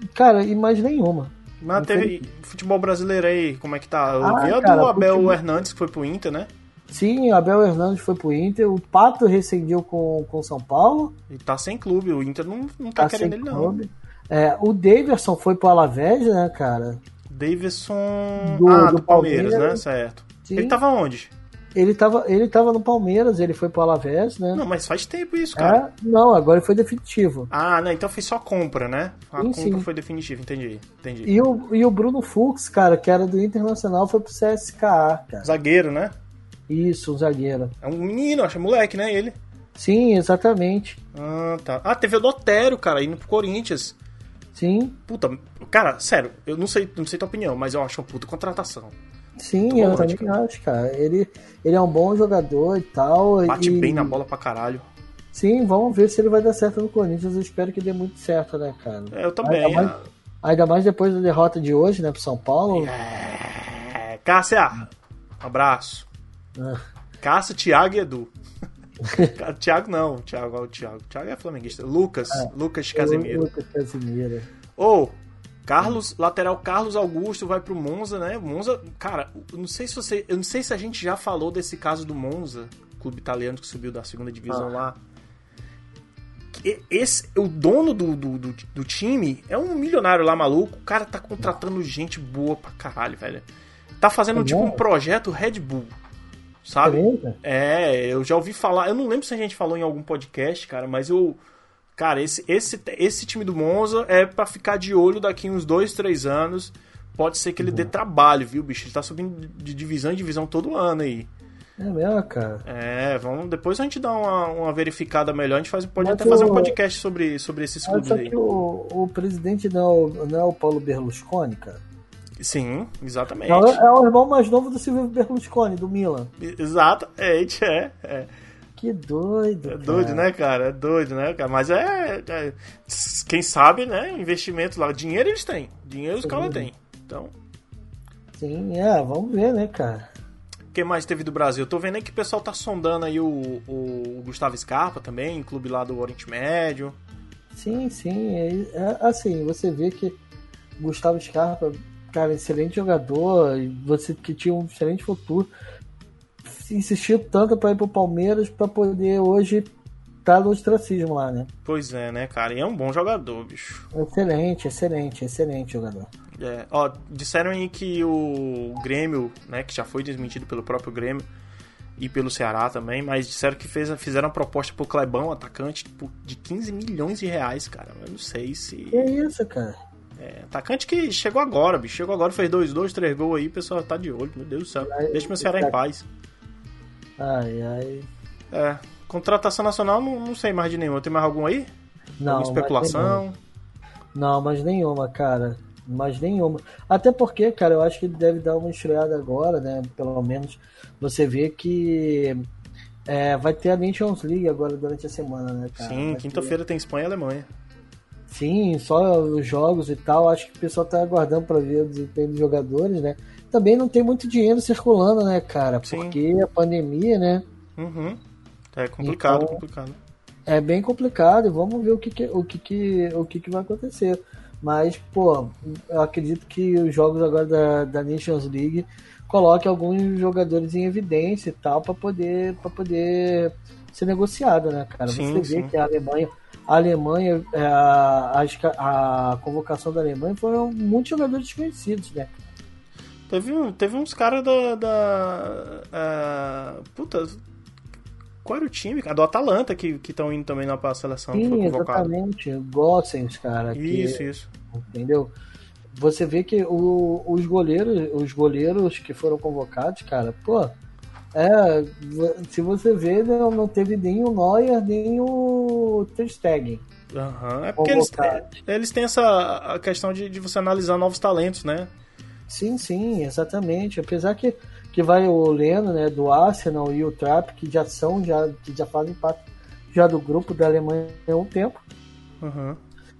E, cara, e mais nenhuma. Mas teve futebol brasileiro aí, como é que tá? Eu ah, vi a cara, do Abel futebol... Hernandes, que foi pro Inter, né? Sim, Abel Hernandes foi pro Inter, o Pato rescindiu com o São Paulo. E tá sem clube, o Inter não, não tá, tá querendo ele não. É, o Davidson foi pro Alavés, né, cara? Davidson. Do, ah, do, do Palmeiras, Palmeiras, né? Certo. Sim. Ele tava onde? Ele tava, ele tava no Palmeiras, ele foi pro Alavés, né? Não, mas faz tempo isso, cara. É, não, agora foi definitivo. Ah, não, então foi só compra, né? A Sim, compra sim. foi definitiva, entendi. Entendi. E o, e o Bruno Fux, cara, que era do Internacional, foi pro CSKA, cara. Zagueiro, né? Isso, um zagueiro. É um menino, acho, é moleque, né? Ele. Sim, exatamente. Ah, tá. Ah, teve o do Otero, cara, indo pro Corinthians. Sim, Puta, cara, sério, eu não sei, não sei tua opinião, mas eu acho uma puta contratação. sim, Muito eu bom, também cara. acho, cara. Ele, ele é um bom jogador e tal. Bate e- bem na bola pra caralho. Sim, vamos ver se ele vai dar certo no Corinthians. Eu espero que dê muito certo, né, cara? É, eu também. Ainda mais, ainda mais depois da derrota de hoje, né, pro São Paulo. É, Cássia, abraço. Ah, Cássia, Thiago e Edu. Thiago não, Thiago, o Thiago. Thiago é flamenguista. Lucas, Lucas Casemiro. Lucas Casemiro. Ou, Carlos, lateral Carlos Augusto vai pro Monza, né? Monza, cara, eu não sei se você, eu não sei se a gente já falou desse caso do Monza, clube italiano que subiu da segunda divisão Ah. lá. Esse, o dono do, do, do, do time é um milionário lá maluco. O cara tá contratando gente boa pra caralho, velho. Tá fazendo É tipo um projeto Red Bull, sabe? É, eu já ouvi falar. Eu não lembro se a gente falou em algum podcast, cara, mas eu. Cara, esse, esse, esse time do Monza é pra ficar de olho daqui uns dois, três anos. Pode ser que ele dê trabalho, viu, bicho? Ele tá subindo de divisão em divisão todo ano aí. É mesmo, cara. É, vamos. Depois a gente dá uma, uma verificada melhor. A gente faz, pode Mas até fazer um podcast sobre, sobre esses clubes só aí. que o, o presidente não, é o- não é o Paulo Berlusconi, cara. Sim, exatamente. É o, é o irmão mais novo do Silvio Berlusconi, do Milan. Exatamente, é. é. Que doido. É doido, cara. né, cara? É doido, né, cara? Mas é, é- Quem sabe, né? Investimento lá. Dinheiro eles têm. Dinheiro os caras têm. Então. Sim, é, vamos ver, né, cara? O que mais teve do Brasil? Tô vendo aí que o pessoal tá sondando aí o, o Gustavo Scarpa também, clube lá do Oriente Médio. Sim, sim. É, é assim, você vê que Gustavo Scarpa, cara, excelente jogador, e você que tinha um excelente futuro, insistiu tanto para ir pro Palmeiras para poder hoje estar no ostracismo lá, né? Pois é, né, cara? E é um bom jogador, bicho. Excelente, excelente, excelente jogador. É, ó, disseram aí que o Grêmio, né, que já foi desmentido pelo próprio Grêmio e pelo Ceará também, mas disseram que fez, fizeram uma proposta pro Clebão, atacante, tipo, de 15 milhões de reais, cara. Eu não sei se. Que isso, cara? É, atacante que chegou agora, bicho. Chegou agora, fez dois, dois, três gols aí, o pessoal tá de olho. Meu Deus do céu. Ai, Deixa meu Ceará em tá. paz. Ai, ai. É, contratação nacional, não, não sei mais de nenhuma. Tem mais algum aí? Não, Alguma especulação? Não, mas nenhuma, cara. Mas nenhuma. Até porque, cara, eu acho que ele deve dar uma estreada agora, né? Pelo menos você vê que é, vai ter a Nations League agora durante a semana, né, cara? Sim, quinta-feira tem Espanha e Alemanha. Sim, só os jogos e tal. Acho que o pessoal tá aguardando pra ver o desempenho dos jogadores, né? Também não tem muito dinheiro circulando, né, cara? Sim. Porque a pandemia, né? Uhum. É complicado, Então- complicado. é bem complicado e vamos ver o que, que- o que, que, o que, que vai acontecer. Mas, pô, eu acredito que os jogos agora da, da Nations League coloquem alguns jogadores em evidência e tal para poder, pra poder ser negociado, né, cara? Sim, Você vê sim. que a Alemanha, a Alemanha, é, a, ca- a convocação da Alemanha foram muitos jogadores desconhecidos, né? Teve, teve uns caras da. da ah, puta. Qual era o time? cara? Do Atalanta que estão indo também na seleção que foi Sim, convocado. exatamente. Gossens, cara. que- Isso, isso. entendeu? Você vê que o- os goleiros, os goleiros que foram convocados, cara, pô, é, se você vê, não, não teve nem o Neuer, nem o Ter. Aham. É porque eles, eles têm essa a questão de, de você analisar novos talentos, né? Sim, sim, exatamente. Apesar que, que vai o Leno, né, do Arsenal e o Trapp, que já são, já, que já fazem parte já do grupo da Alemanha há um tempo, Uhum.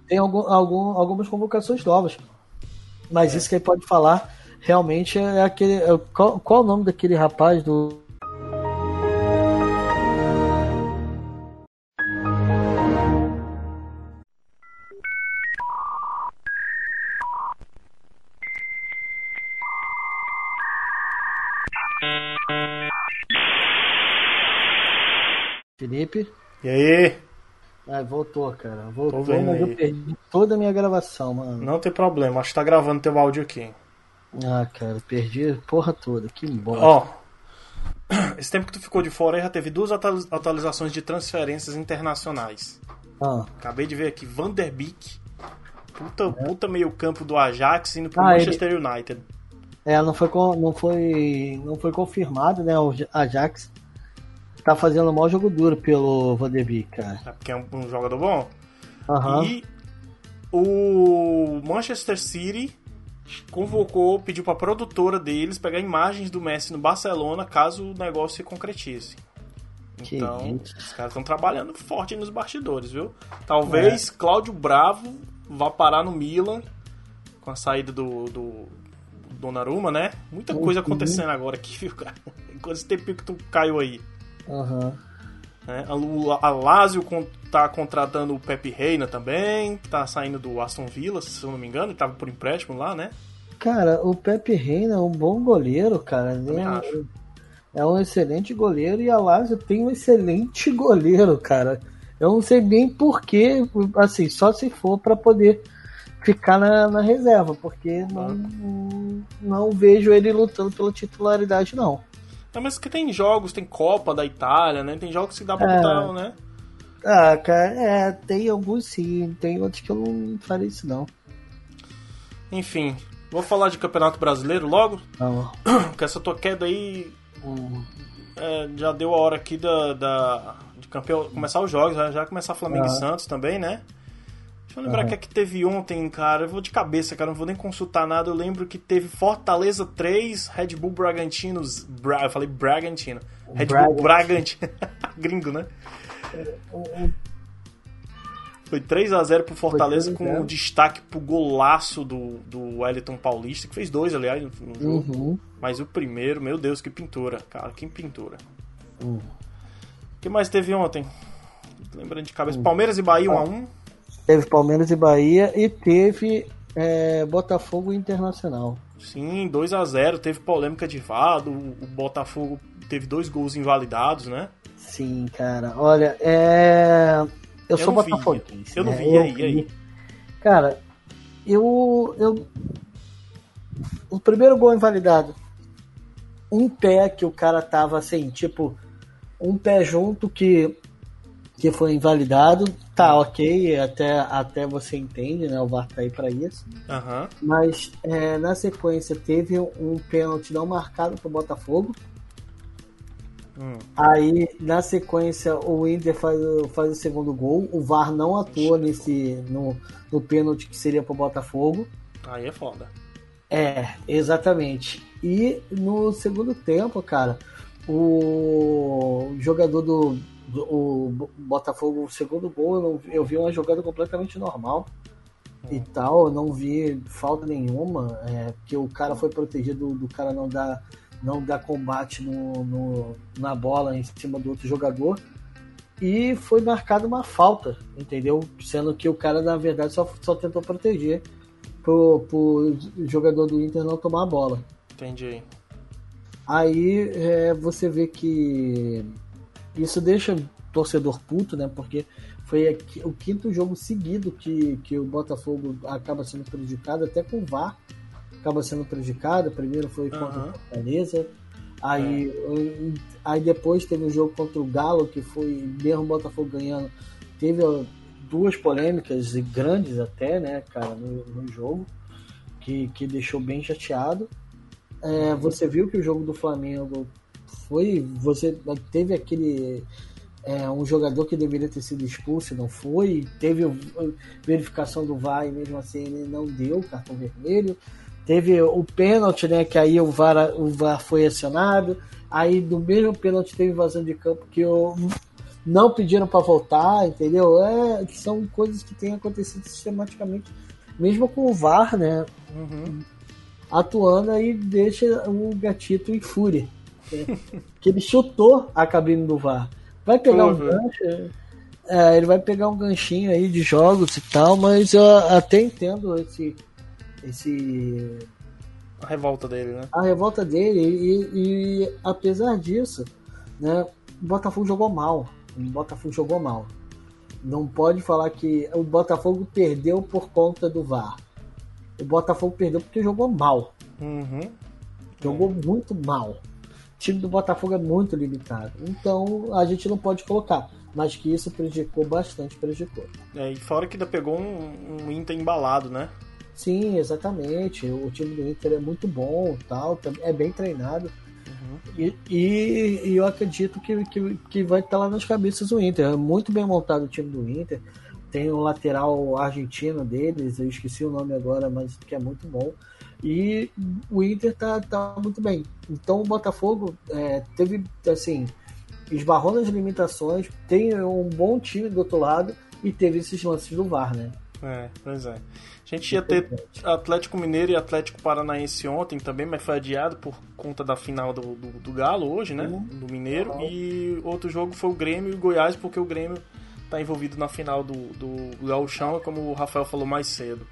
tem algum, algum, algumas convocações novas. Mas isso que ele pode falar realmente é aquele. é- qual, qual o nome daquele rapaz do. Felipe? E aí? Ah, voltou, cara. Voltou, vendo mas eu aí. perdi toda a minha gravação, mano. Não tem problema, acho que tá gravando teu áudio aqui. Ah, cara, perdi a porra toda. Que bom. Ó, esse tempo que tu ficou de fora aí já teve duas atualizações de transferências internacionais. Ah. Acabei de ver aqui, Van der Beek, puta, é. puta meio campo do Ajax indo pro Ah, Manchester United. É, não foi, não foi, não foi confirmado, né? O Ajax tá fazendo um mau jogo duro pelo Van der Beek, cara. É porque é um, um jogador bom. Aham. E o Manchester City convocou, pediu pra produtora deles pegar imagens do Messi no Barcelona caso o negócio se concretize. Que Então, isso. os caras estão trabalhando forte nos bastidores, viu? Talvez Cláudio Bravo vá parar no Milan com a saída do, do, do Donnarumma, né? Muita coisa Uhum. acontecendo agora aqui, viu, cara? Esse tempinho que tu caiu aí. Aham. né? A, Lazio tá contratando o Pepe Reina também, que tá saindo do Aston Villa, se eu não me engano, ele tava por empréstimo lá, né? Cara, o Pepe Reina é um bom goleiro, cara. Também é, acho. é um excelente goleiro e a Lazio tem um excelente goleiro, cara. Eu não sei bem porquê, assim, só se for pra poder ficar na, na reserva, porque não, não vejo ele lutando pela titularidade, não. Não, mas que tem jogos, tem Copa da Itália, né? Tem jogos que dá pra É. botar, né? Ah, cara, é, tem alguns sim, tem outros que eu não farei isso, não. Enfim, vou falar de Campeonato Brasileiro logo, Não. porque essa tua queda aí Hum. é, já deu a hora aqui da, da- de campeão, começar os jogos, já, já começar Flamengo e Aham. Santos também, né? Deixa eu lembrar o que é que teve ontem, cara. Eu vou de cabeça, cara, não vou nem consultar nada. Eu lembro que teve Fortaleza 3, Red Bull Bragantino. Bra... Eu falei Bragantino. Red Bull Bragantino. Bragantino. Gringo, né? Foi 3x0 pro Fortaleza com 3 a 0. destaque pro golaço do, do Wellington Paulista, que fez dois, aliás, no, jogo. Uhum. Mas o primeiro, meu Deus, que pintura, cara, que pintura. Uhum. O que mais teve ontem? Lembrando de cabeça, Palmeiras e Bahia 1x1. Teve Palmeiras e Bahia e teve é, Botafogo Internacional. Sim, 2x0. Teve polêmica de VAR, o, Botafogo teve dois gols invalidados, né? Sim, cara. Olha, é. Eu, Eu sou não vi. botafoguense. Eu não né? vi, e aí, e aí? Cara, eu, eu. O primeiro gol invalidado. Um pé que o cara tava assim, tipo, um pé junto que, que foi invalidado. Tá, ok, até, até você entende, né? O VAR tá aí pra isso. Aham. Mas é, na sequência teve um pênalti não marcado pro Botafogo. Hum. Aí, na sequência, o Inter faz, o- faz o segundo gol. O VAR não atua nesse, no, no pênalti que seria pro Botafogo. Aí é foda. É, exatamente. E no segundo tempo, cara, o jogador do, do o Botafogo, o segundo gol, eu, não- eu vi uma jogada completamente normal e tal, eu não vi falta nenhuma, é, que o cara foi protegido do cara não dar, não dar combate no, no- na bola em cima do outro jogador. E foi marcada uma falta, entendeu? Sendo que o cara, na verdade, só, só tentou proteger pro, pro jogador do Inter não tomar a bola. Entendi. Aí é, você vê que isso deixa o torcedor puto, né? Porque foi o quinto jogo seguido que, que o Botafogo acaba sendo prejudicado, até com o VAR acaba sendo prejudicado. Primeiro foi contra Aham. o Fortaleza. Aí, um, aí depois teve o jogo contra o Galo, que foi mesmo o Botafogo ganhando. Teve duas polêmicas grandes até, né, cara, no, no jogo, que, que deixou bem chateado. É, você viu que o jogo do Flamengo foi. Você teve aquele. é, um jogador que deveria ter sido expulso e não foi. Teve verificação do VAR e mesmo assim ele não deu cartão vermelho. Teve o pênalti, né? Que aí o VAR, o VAR foi acionado. Aí do mesmo pênalti teve invasão de campo que o, não pediram para voltar, entendeu? É, são coisas que têm acontecido sistematicamente, mesmo com o VAR, né? Uhum. atuando aí deixa o gatito em fúria. que ele chutou a cabine do VAR. Vai pegar um Uhum. gancho. é, ele vai pegar um ganchinho aí de jogos e tal, mas eu até entendo esse, esse A revolta dele, né? a revolta dele e, e apesar disso, né, o Botafogo jogou mal. O Botafogo jogou mal. Não pode falar que o Botafogo perdeu por conta do VAR. O Botafogo perdeu porque jogou mal. Uhum. Jogou muito mal. Time do Botafogo é muito limitado. Então a gente não pode colocar. Mas que isso prejudicou bastante, prejudicou. É, e fora que ainda pegou um, um Inter embalado, né? Sim, exatamente. O time do Inter é muito bom, tal, é bem treinado. Uhum. E, e, e, eu acredito que, que, que vai estar lá nas cabeças do Inter. É muito bem montado o time do Inter. Tem o lateral argentino deles, eu esqueci o nome agora, mas que é muito bom. E o Inter tá, tá muito bem. Então o Botafogo é, teve, assim, esbarrou nas limitações, tem um bom time do outro lado e teve esses lances do VAR, né? É, pois é. A gente ia ter Atlético Mineiro e Atlético Paranaense ontem também, mas foi adiado por conta da final do, do, do Galo hoje, né? Uhum. Do Mineiro. Uhum. E outro jogo foi o Grêmio e o Goiás, porque o Grêmio tá envolvido na final do, do Gauchão, como o Rafael falou mais cedo.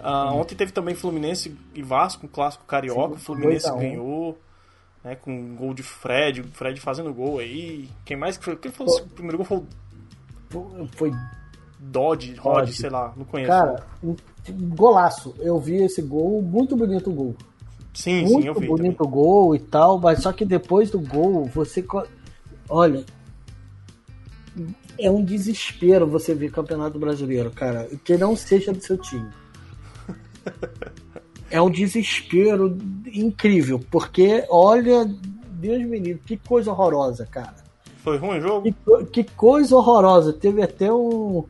Uh, Ontem teve também Fluminense e Vasco, um clássico carioca. Sim, o Fluminense ganhou, né, com um gol de Fred, o Fred fazendo gol aí. Quem mais que foi? Quem foi o primeiro gol? Foi, foi Dodge, Rod, sei lá, não conheço. Cara, um golaço. Eu vi esse gol, muito bonito o gol. Sim, muito sim, eu vi. bonito o gol e tal, mas só que depois do gol, você. Olha, é um desespero você ver Campeonato Brasileiro, cara. Que não seja do seu time. É um desespero incrível, porque olha, Deus me livre, que coisa horrorosa, cara. Foi ruim o jogo? Que, que coisa horrorosa. Teve até um,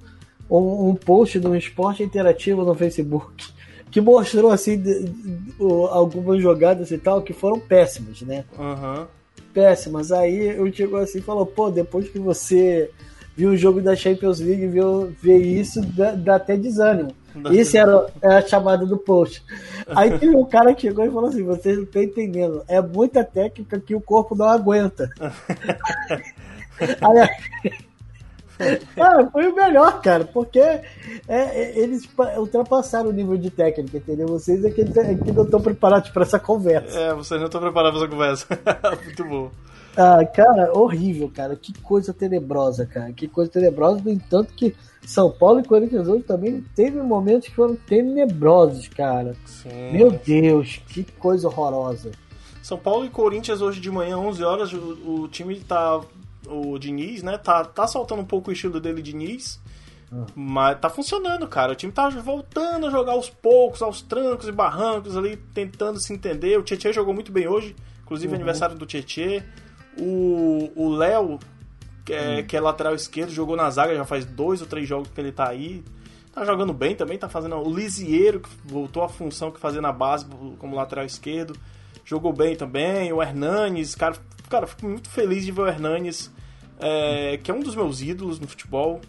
um, um, post do Esporte Interativo no Facebook que mostrou assim de, de, de, algumas jogadas e tal que foram péssimas, né? Uhum. Péssimas. Aí eu chegou assim e falou, pô, depois que você viu o jogo da Champions League, viu, ver isso, dá, dá até desânimo. Isso era, era, a chamada do post. Aí teve um cara que chegou e falou assim: vocês não estão entendendo, é muita técnica que o corpo não aguenta. Aí, cara, foi o melhor, cara, porque é, é, eles ultrapassaram o nível de técnica, entendeu? Vocês é que, é que não estão preparados para essa conversa. É, vocês não estão preparados para essa conversa. Muito bom. Ah, cara, horrível, cara. Que coisa tenebrosa, cara. Que coisa tenebrosa. No entanto, que São Paulo e Corinthians hoje também teve momentos que foram tenebrosos, cara. Sim. Meu Deus, que coisa horrorosa. São Paulo e Corinthians hoje de manhã, 11 horas, o, o time tá. O Diniz, né? Tá, tá soltando um pouco o estilo dele, Diniz. Ah. Mas tá funcionando, cara. O time tá voltando a jogar aos poucos, aos trancos e barrancos ali, tentando se entender. O Tietchan jogou muito bem hoje, inclusive uhum. aniversário do Tietchan. O Léo, que, é, hum. que é lateral esquerdo, jogou na zaga já faz dois ou três jogos que ele tá aí. Tá jogando bem também, tá fazendo. O Lisieiro, que voltou à função que fazia na base como lateral esquerdo, jogou bem também. O Hernanes, cara, cara fico muito feliz de ver o Hernanes, é, que é um dos meus ídolos no futebol,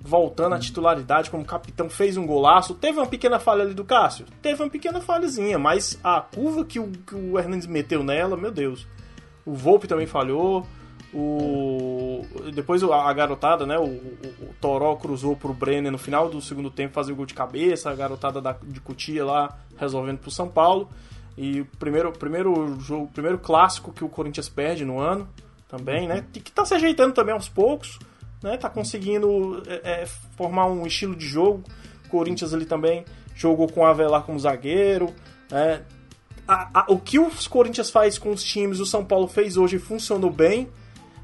voltando à titularidade como capitão, fez um golaço. Teve uma pequena falha ali do Cássio? Teve uma pequena falhazinha, mas a curva que o, que o Hernandes meteu nela, meu Deus. O Volpe também falhou. O... Depois a garotada, né? O, o, o Toró cruzou pro Brenner no final do segundo tempo fazer o gol de cabeça. A garotada da, de Cutia lá resolvendo pro São Paulo. E o primeiro, primeiro jogo, primeiro clássico que o Corinthians perde no ano também, né? Que tá se ajeitando também aos poucos, né? Tá conseguindo é, é, formar um estilo de jogo. O Corinthians ali também jogou com o Avelar como zagueiro, né? A, a, o que os Corinthians faz com os times, o São Paulo fez hoje funcionou bem.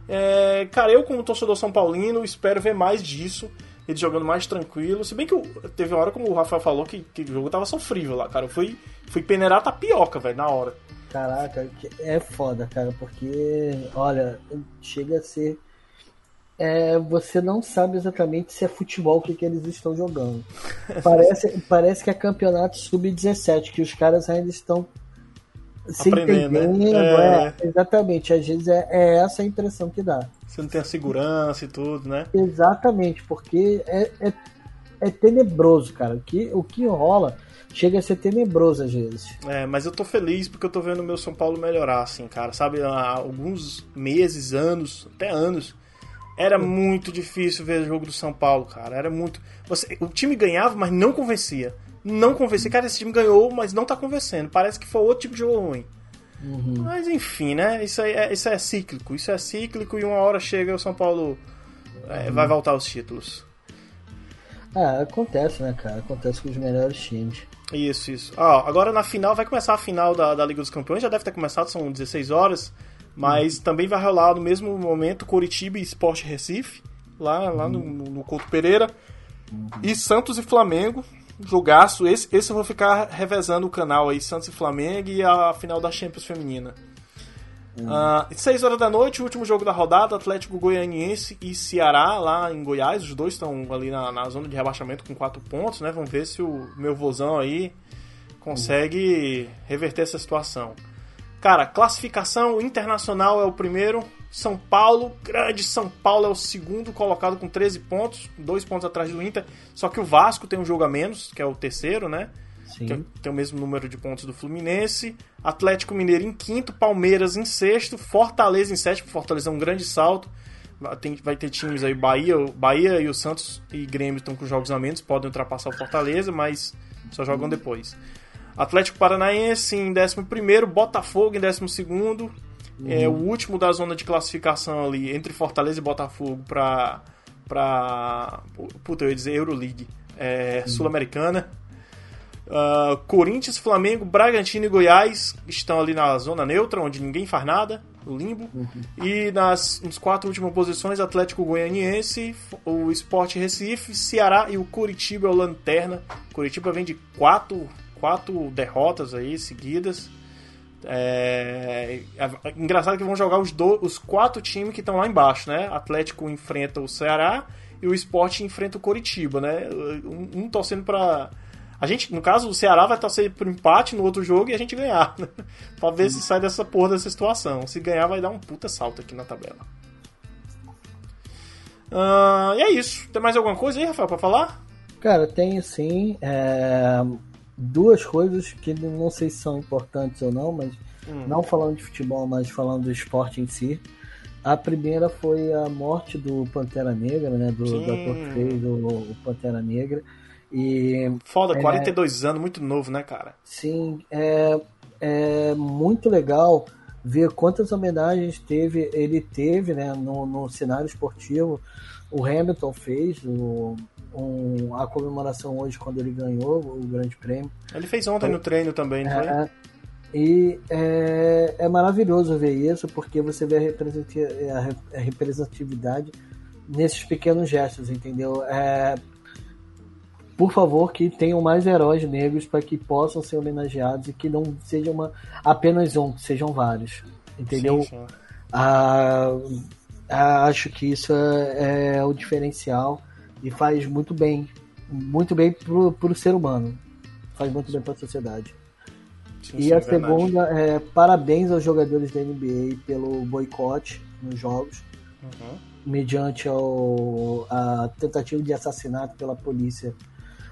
É, cara, eu como torcedor São Paulino espero ver mais disso. Ele jogando mais tranquilo. Se bem que teve uma hora, como o Rafael falou, que, que o jogo tava sofrível lá, cara. Eu fui, fui peneirar tapioca, velho, na hora. Caraca, é foda, cara, porque, olha, chega a ser. É, você não sabe exatamente se é futebol o que, que eles estão jogando. Parece, parece que é campeonato sub-17, que os caras ainda estão se aprendendo, entendendo, né? É... É, exatamente, às vezes é, é, essa a impressão que dá. Você não tem a segurança e tudo, né? Exatamente, porque é, é, é tenebroso, cara. O que, o que rola chega a ser tenebroso às vezes. É, mas eu tô feliz porque eu tô vendo o meu São Paulo melhorar, assim, cara. Sabe, há alguns meses, anos, até anos, era muito difícil ver o jogo do São Paulo, cara. Era muito. Você, o time ganhava, mas não convencia não convencer. Cara, esse time ganhou, mas não tá convencendo. Parece que foi outro tipo de jogo ruim. Uhum. Mas enfim, né? Isso, é, isso é cíclico. Isso é cíclico e uma hora chega o São Paulo é, uhum. vai voltar aos títulos. Ah, acontece, né, cara? Acontece com os melhores times. Isso, isso. Ó, agora na final, vai começar a final da, da Liga dos Campeões, já deve ter começado, são 16 horas. Mas uhum. também vai rolar no mesmo momento Coritiba e Sport Recife, lá, lá uhum. no, no Couto Pereira. Uhum. E Santos e Flamengo, jogaço. Esse, esse eu vou ficar revezando o canal aí, Santos e Flamengo e a final da Champions Feminina. Uhum. Uh, 6 horas da noite, último jogo da rodada, Atlético Goianiense e Ceará, lá em Goiás. Os dois estão ali na, na, zona de rebaixamento com 4 pontos, né? Vamos ver se o meu vozão aí consegue uhum. reverter essa situação. Cara, classificação internacional é o primeiro. São Paulo, grande São Paulo é o segundo colocado com 13 pontos, dois pontos atrás do Inter. Só que o Vasco tem um jogo a menos, que é o terceiro, né? Sim. Que tem o mesmo número de pontos do Fluminense. Atlético Mineiro em quinto, Palmeiras em sexto, Fortaleza em sétimo. Fortaleza é um grande salto. Tem, vai ter times aí, Bahia, Bahia e o Santos e Grêmio estão com jogos a menos, podem ultrapassar o Fortaleza, mas só jogam depois. Atlético Paranaense em 11, Botafogo em 12. Uhum. É o último da zona de classificação ali entre Fortaleza e Botafogo para. para puta, eu ia dizer Euroleague. É, uhum. Sul-Americana. Uh, Corinthians, Flamengo, Bragantino e Goiás estão ali na zona neutra, onde ninguém faz nada, o limbo. Uhum. E nas, nas quatro últimas posições, Atlético Goianiense, o Sport Recife, Ceará e o Curitiba é o Lanterna. Curitiba vem de quatro, quatro derrotas aí seguidas. É, é engraçado que vão jogar os, do, os quatro times que estão lá embaixo, né? Atlético enfrenta o Ceará e o Sport enfrenta o Coritiba, né? Um, um torcendo para a gente, no caso, o Ceará vai torcer por empate no outro jogo e a gente ganhar. Né? pra ver se sai dessa porra dessa situação. Se ganhar, vai dar um puta salto aqui na tabela. Uh, e é isso. Tem mais alguma coisa aí, Rafael, pra falar? Cara, tem sim. É... Duas coisas que não sei se são importantes ou não, mas hum. não falando de futebol, mas falando do esporte em si. A primeira foi a morte do Pantera Negra, né? Do, do ator que fez o Pantera Negra. E, Foda, 42 é, anos, muito novo, né, cara? Sim, é, é muito legal ver quantas homenagens teve, ele teve né, no, no cenário esportivo. O Hamilton fez o, um, a comemoração hoje quando ele ganhou o Grande Prêmio. Ele fez ontem então, no treino também, não é, foi? E é, é, maravilhoso ver isso, porque você vê a, a representatividade nesses pequenos gestos, entendeu? É, por favor, que tenham mais heróis negros para que possam ser homenageados e que não seja uma, apenas um, sejam vários. Entendeu? Sim, sim. Ah, acho que isso é, é, o diferencial e faz muito bem. Muito bem pro, pro ser humano. Faz muito bem para a sociedade. Sim, e a é segunda é parabéns aos jogadores da NBA pelo boicote nos jogos. Uhum. Mediante ao, a tentativa de assassinato pela polícia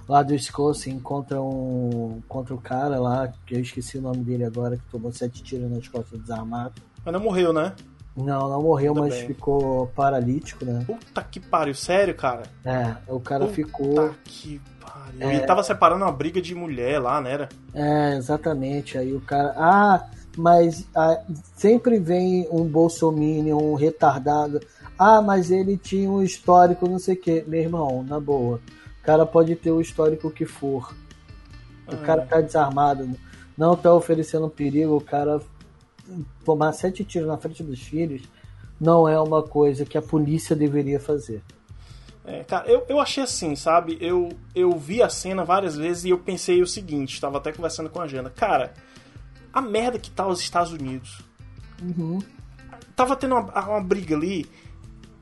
lá do Wisconsin contra um contra o cara lá, que eu esqueci o nome dele agora, que tomou sete tiros nas costas desarmado. Mas não morreu, né? Não, não morreu, Tudo mas bem. ficou paralítico, né? Puta que pariu, sério, cara? É, o cara Puta ficou. Puta que pariu. É... Ele tava separando uma briga de mulher lá, né? Era? É, exatamente. Aí o cara. Ah, mas ah, sempre vem um bolsominion, um retardado. Ah, mas ele tinha um histórico, não sei o quê. Meu irmão, na boa cara pode ter o histórico que for. O ah, cara tá desarmado, não tá oferecendo perigo, o cara tomar sete tiros na frente dos filhos não é uma coisa que a polícia deveria fazer. É, cara, eu, eu achei assim, sabe? Eu, eu vi a cena várias vezes e eu pensei o seguinte, estava até conversando com a Jana. Cara, a merda que tá os Estados Unidos. Uhum. Tava tendo uma, uma briga ali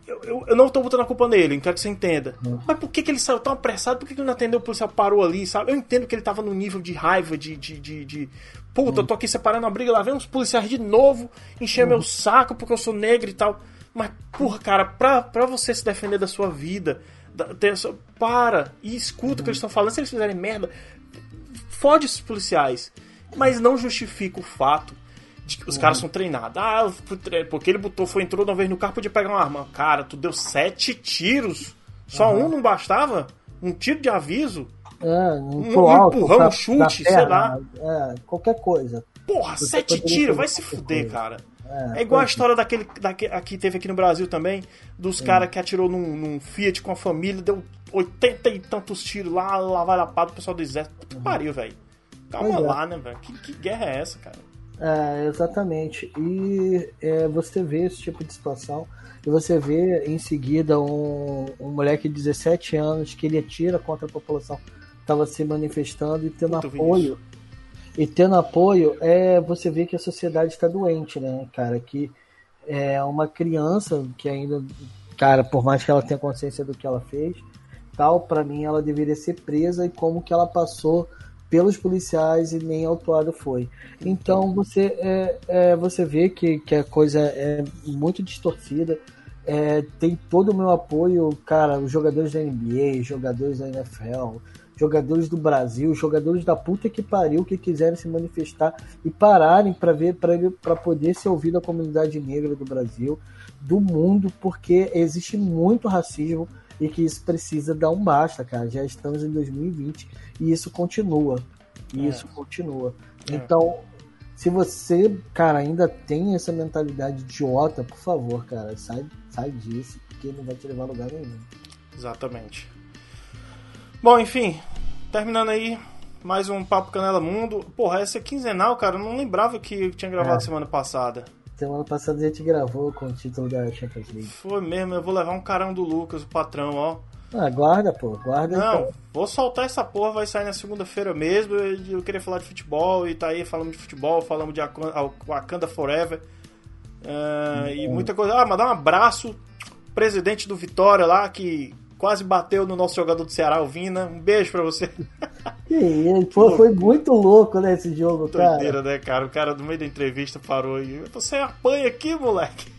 eu, eu, eu, não tô botando a culpa nele, quero que você entenda. Uhum. Mas por que, que ele saiu tão apressado? Por que, que ele não atendeu? O policial parou ali, sabe? Eu entendo que ele tava no nível de raiva, de. de, de, de... Puta, uhum. eu tô aqui separando a briga, lá vem uns policiais de novo, encher uhum. meu saco porque eu sou negro e tal. Mas, porra, cara, pra, pra você se defender da sua vida, da, sua, para e escuta o que eles estão falando. Se eles fizerem merda, fode os policiais. Mas não justifica o fato os caras são treinados. Ah, porque ele botou, foi, entrou uma vez no carro, podia pegar uma arma. Cara, tu deu sete tiros. Só uhum. um não bastava? Um tiro de aviso? É, um, um alto, empurrão, pra, um chute, sei lá. É, qualquer coisa. Porra, Você sete tiros, vai se fuder, coisa. cara. É, é igual a história daquele, daquele que teve aqui no Brasil também, dos caras que atirou num, num, Fiat com a família, deu oitenta e tantos tiros lá, lá vai lapado o pessoal do exército. Que uhum. pariu, velho. Calma é. lá, né, velho? Que, que guerra é essa, cara? É, exatamente. E é, você vê esse tipo de situação e você vê em seguida um, um moleque de 17 anos que ele atira contra a população estava se manifestando e tendo apoio. E tendo apoio, é, você vê que a sociedade está doente, né, cara? Que é uma criança que ainda, cara, por mais que ela tenha consciência do que ela fez, tal, para mim ela deveria ser presa e como que ela passou pelos policiais e nem autuado foi. Então você é, é, você vê que, que a coisa é muito distorcida. É, tem todo o meu apoio, cara, os jogadores da NBA, jogadores da NFL, jogadores do Brasil, jogadores da puta que pariu que quiserem se manifestar e pararem para ver para poder ser ouvido a comunidade negra do Brasil, do mundo, porque existe muito racismo e que isso precisa dar um basta, cara. Já estamos em 2020 e isso continua. E é. isso continua. É. Então, se você, cara, ainda tem essa mentalidade idiota, por favor, cara, sai, sai disso, porque não vai te levar a lugar nenhum. Exatamente. Bom, enfim, terminando aí mais um Papo Canela Mundo. Porra, essa é quinzenal, cara. Eu não lembrava que eu tinha gravado é. semana passada. Semana passada a gente gravou com o título da Champions League. Foi mesmo, eu vou levar um carão do Lucas, o patrão, ó. Ah, guarda, pô, guarda Não, então. vou soltar essa porra, vai sair na segunda-feira mesmo. Eu, queria falar de futebol e tá aí falando de futebol, falamos de Wakanda Forever. Uh, e muita coisa. Ah, mandar um abraço, presidente do Vitória lá, que quase bateu no nosso jogador do Ceará, o Vina. Um beijo pra você. Que Pô, foi muito louco, né, esse jogo, cara. Doideira, né, cara? O cara no meio da entrevista parou e... Você apanha aqui, moleque.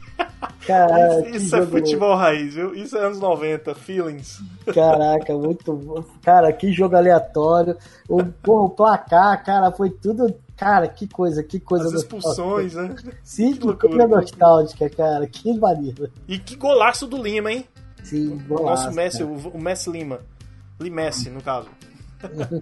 Caraca, isso, isso é futebol louco. raiz, viu? Isso é anos 90, feelings. Caraca, muito Cara, que jogo aleatório. O, porra, o placar, cara, foi tudo. Cara, que coisa, que coisa. As expulsões, né? Sim, que, que coisa nostálgica, cara. Que maneiro. E que golaço do Lima, hein? Sim, o nosso Messi, o, o Messi Lima. Limessi, no caso.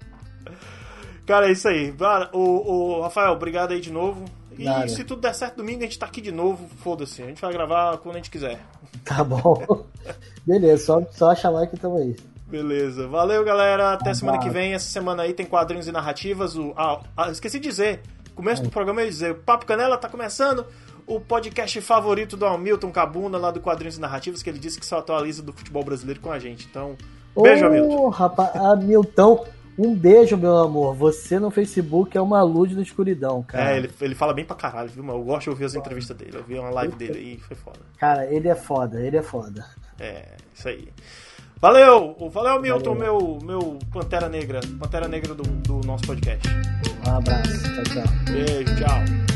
Cara, é isso aí. O, o Rafael, obrigado aí de novo. E Nada. se tudo der certo domingo, a gente tá aqui de novo. Foda-se. A gente vai gravar quando a gente quiser. Tá bom. Beleza, só, só chamar que estamos aí. Beleza. Valeu, galera. Até semana que vem. Essa semana aí tem quadrinhos e narrativas. O, ah, ah, esqueci de dizer. Começo do programa eu ia dizer. O Papo Canela tá começando o podcast favorito do Hamilton Cabuna, lá do Quadrinhos e Narrativas, que ele disse que só atualiza do futebol brasileiro com a gente. Então, beijo, oh, Hamilton. Rapaz, Hamilton, um beijo, meu amor. Você no Facebook é uma luz na escuridão, cara. É, ele, ele fala bem pra caralho, viu, mano? Eu gosto de ouvir as entrevistas dele. Eu vi uma live dele e foi foda. Cara, ele é foda, ele é foda. É, isso aí. Valeu! Valeu, Milton, meu, meu Pantera Negra. Pantera Negra do, do nosso podcast. Um abraço. Tchau, tchau. Beijo, tchau.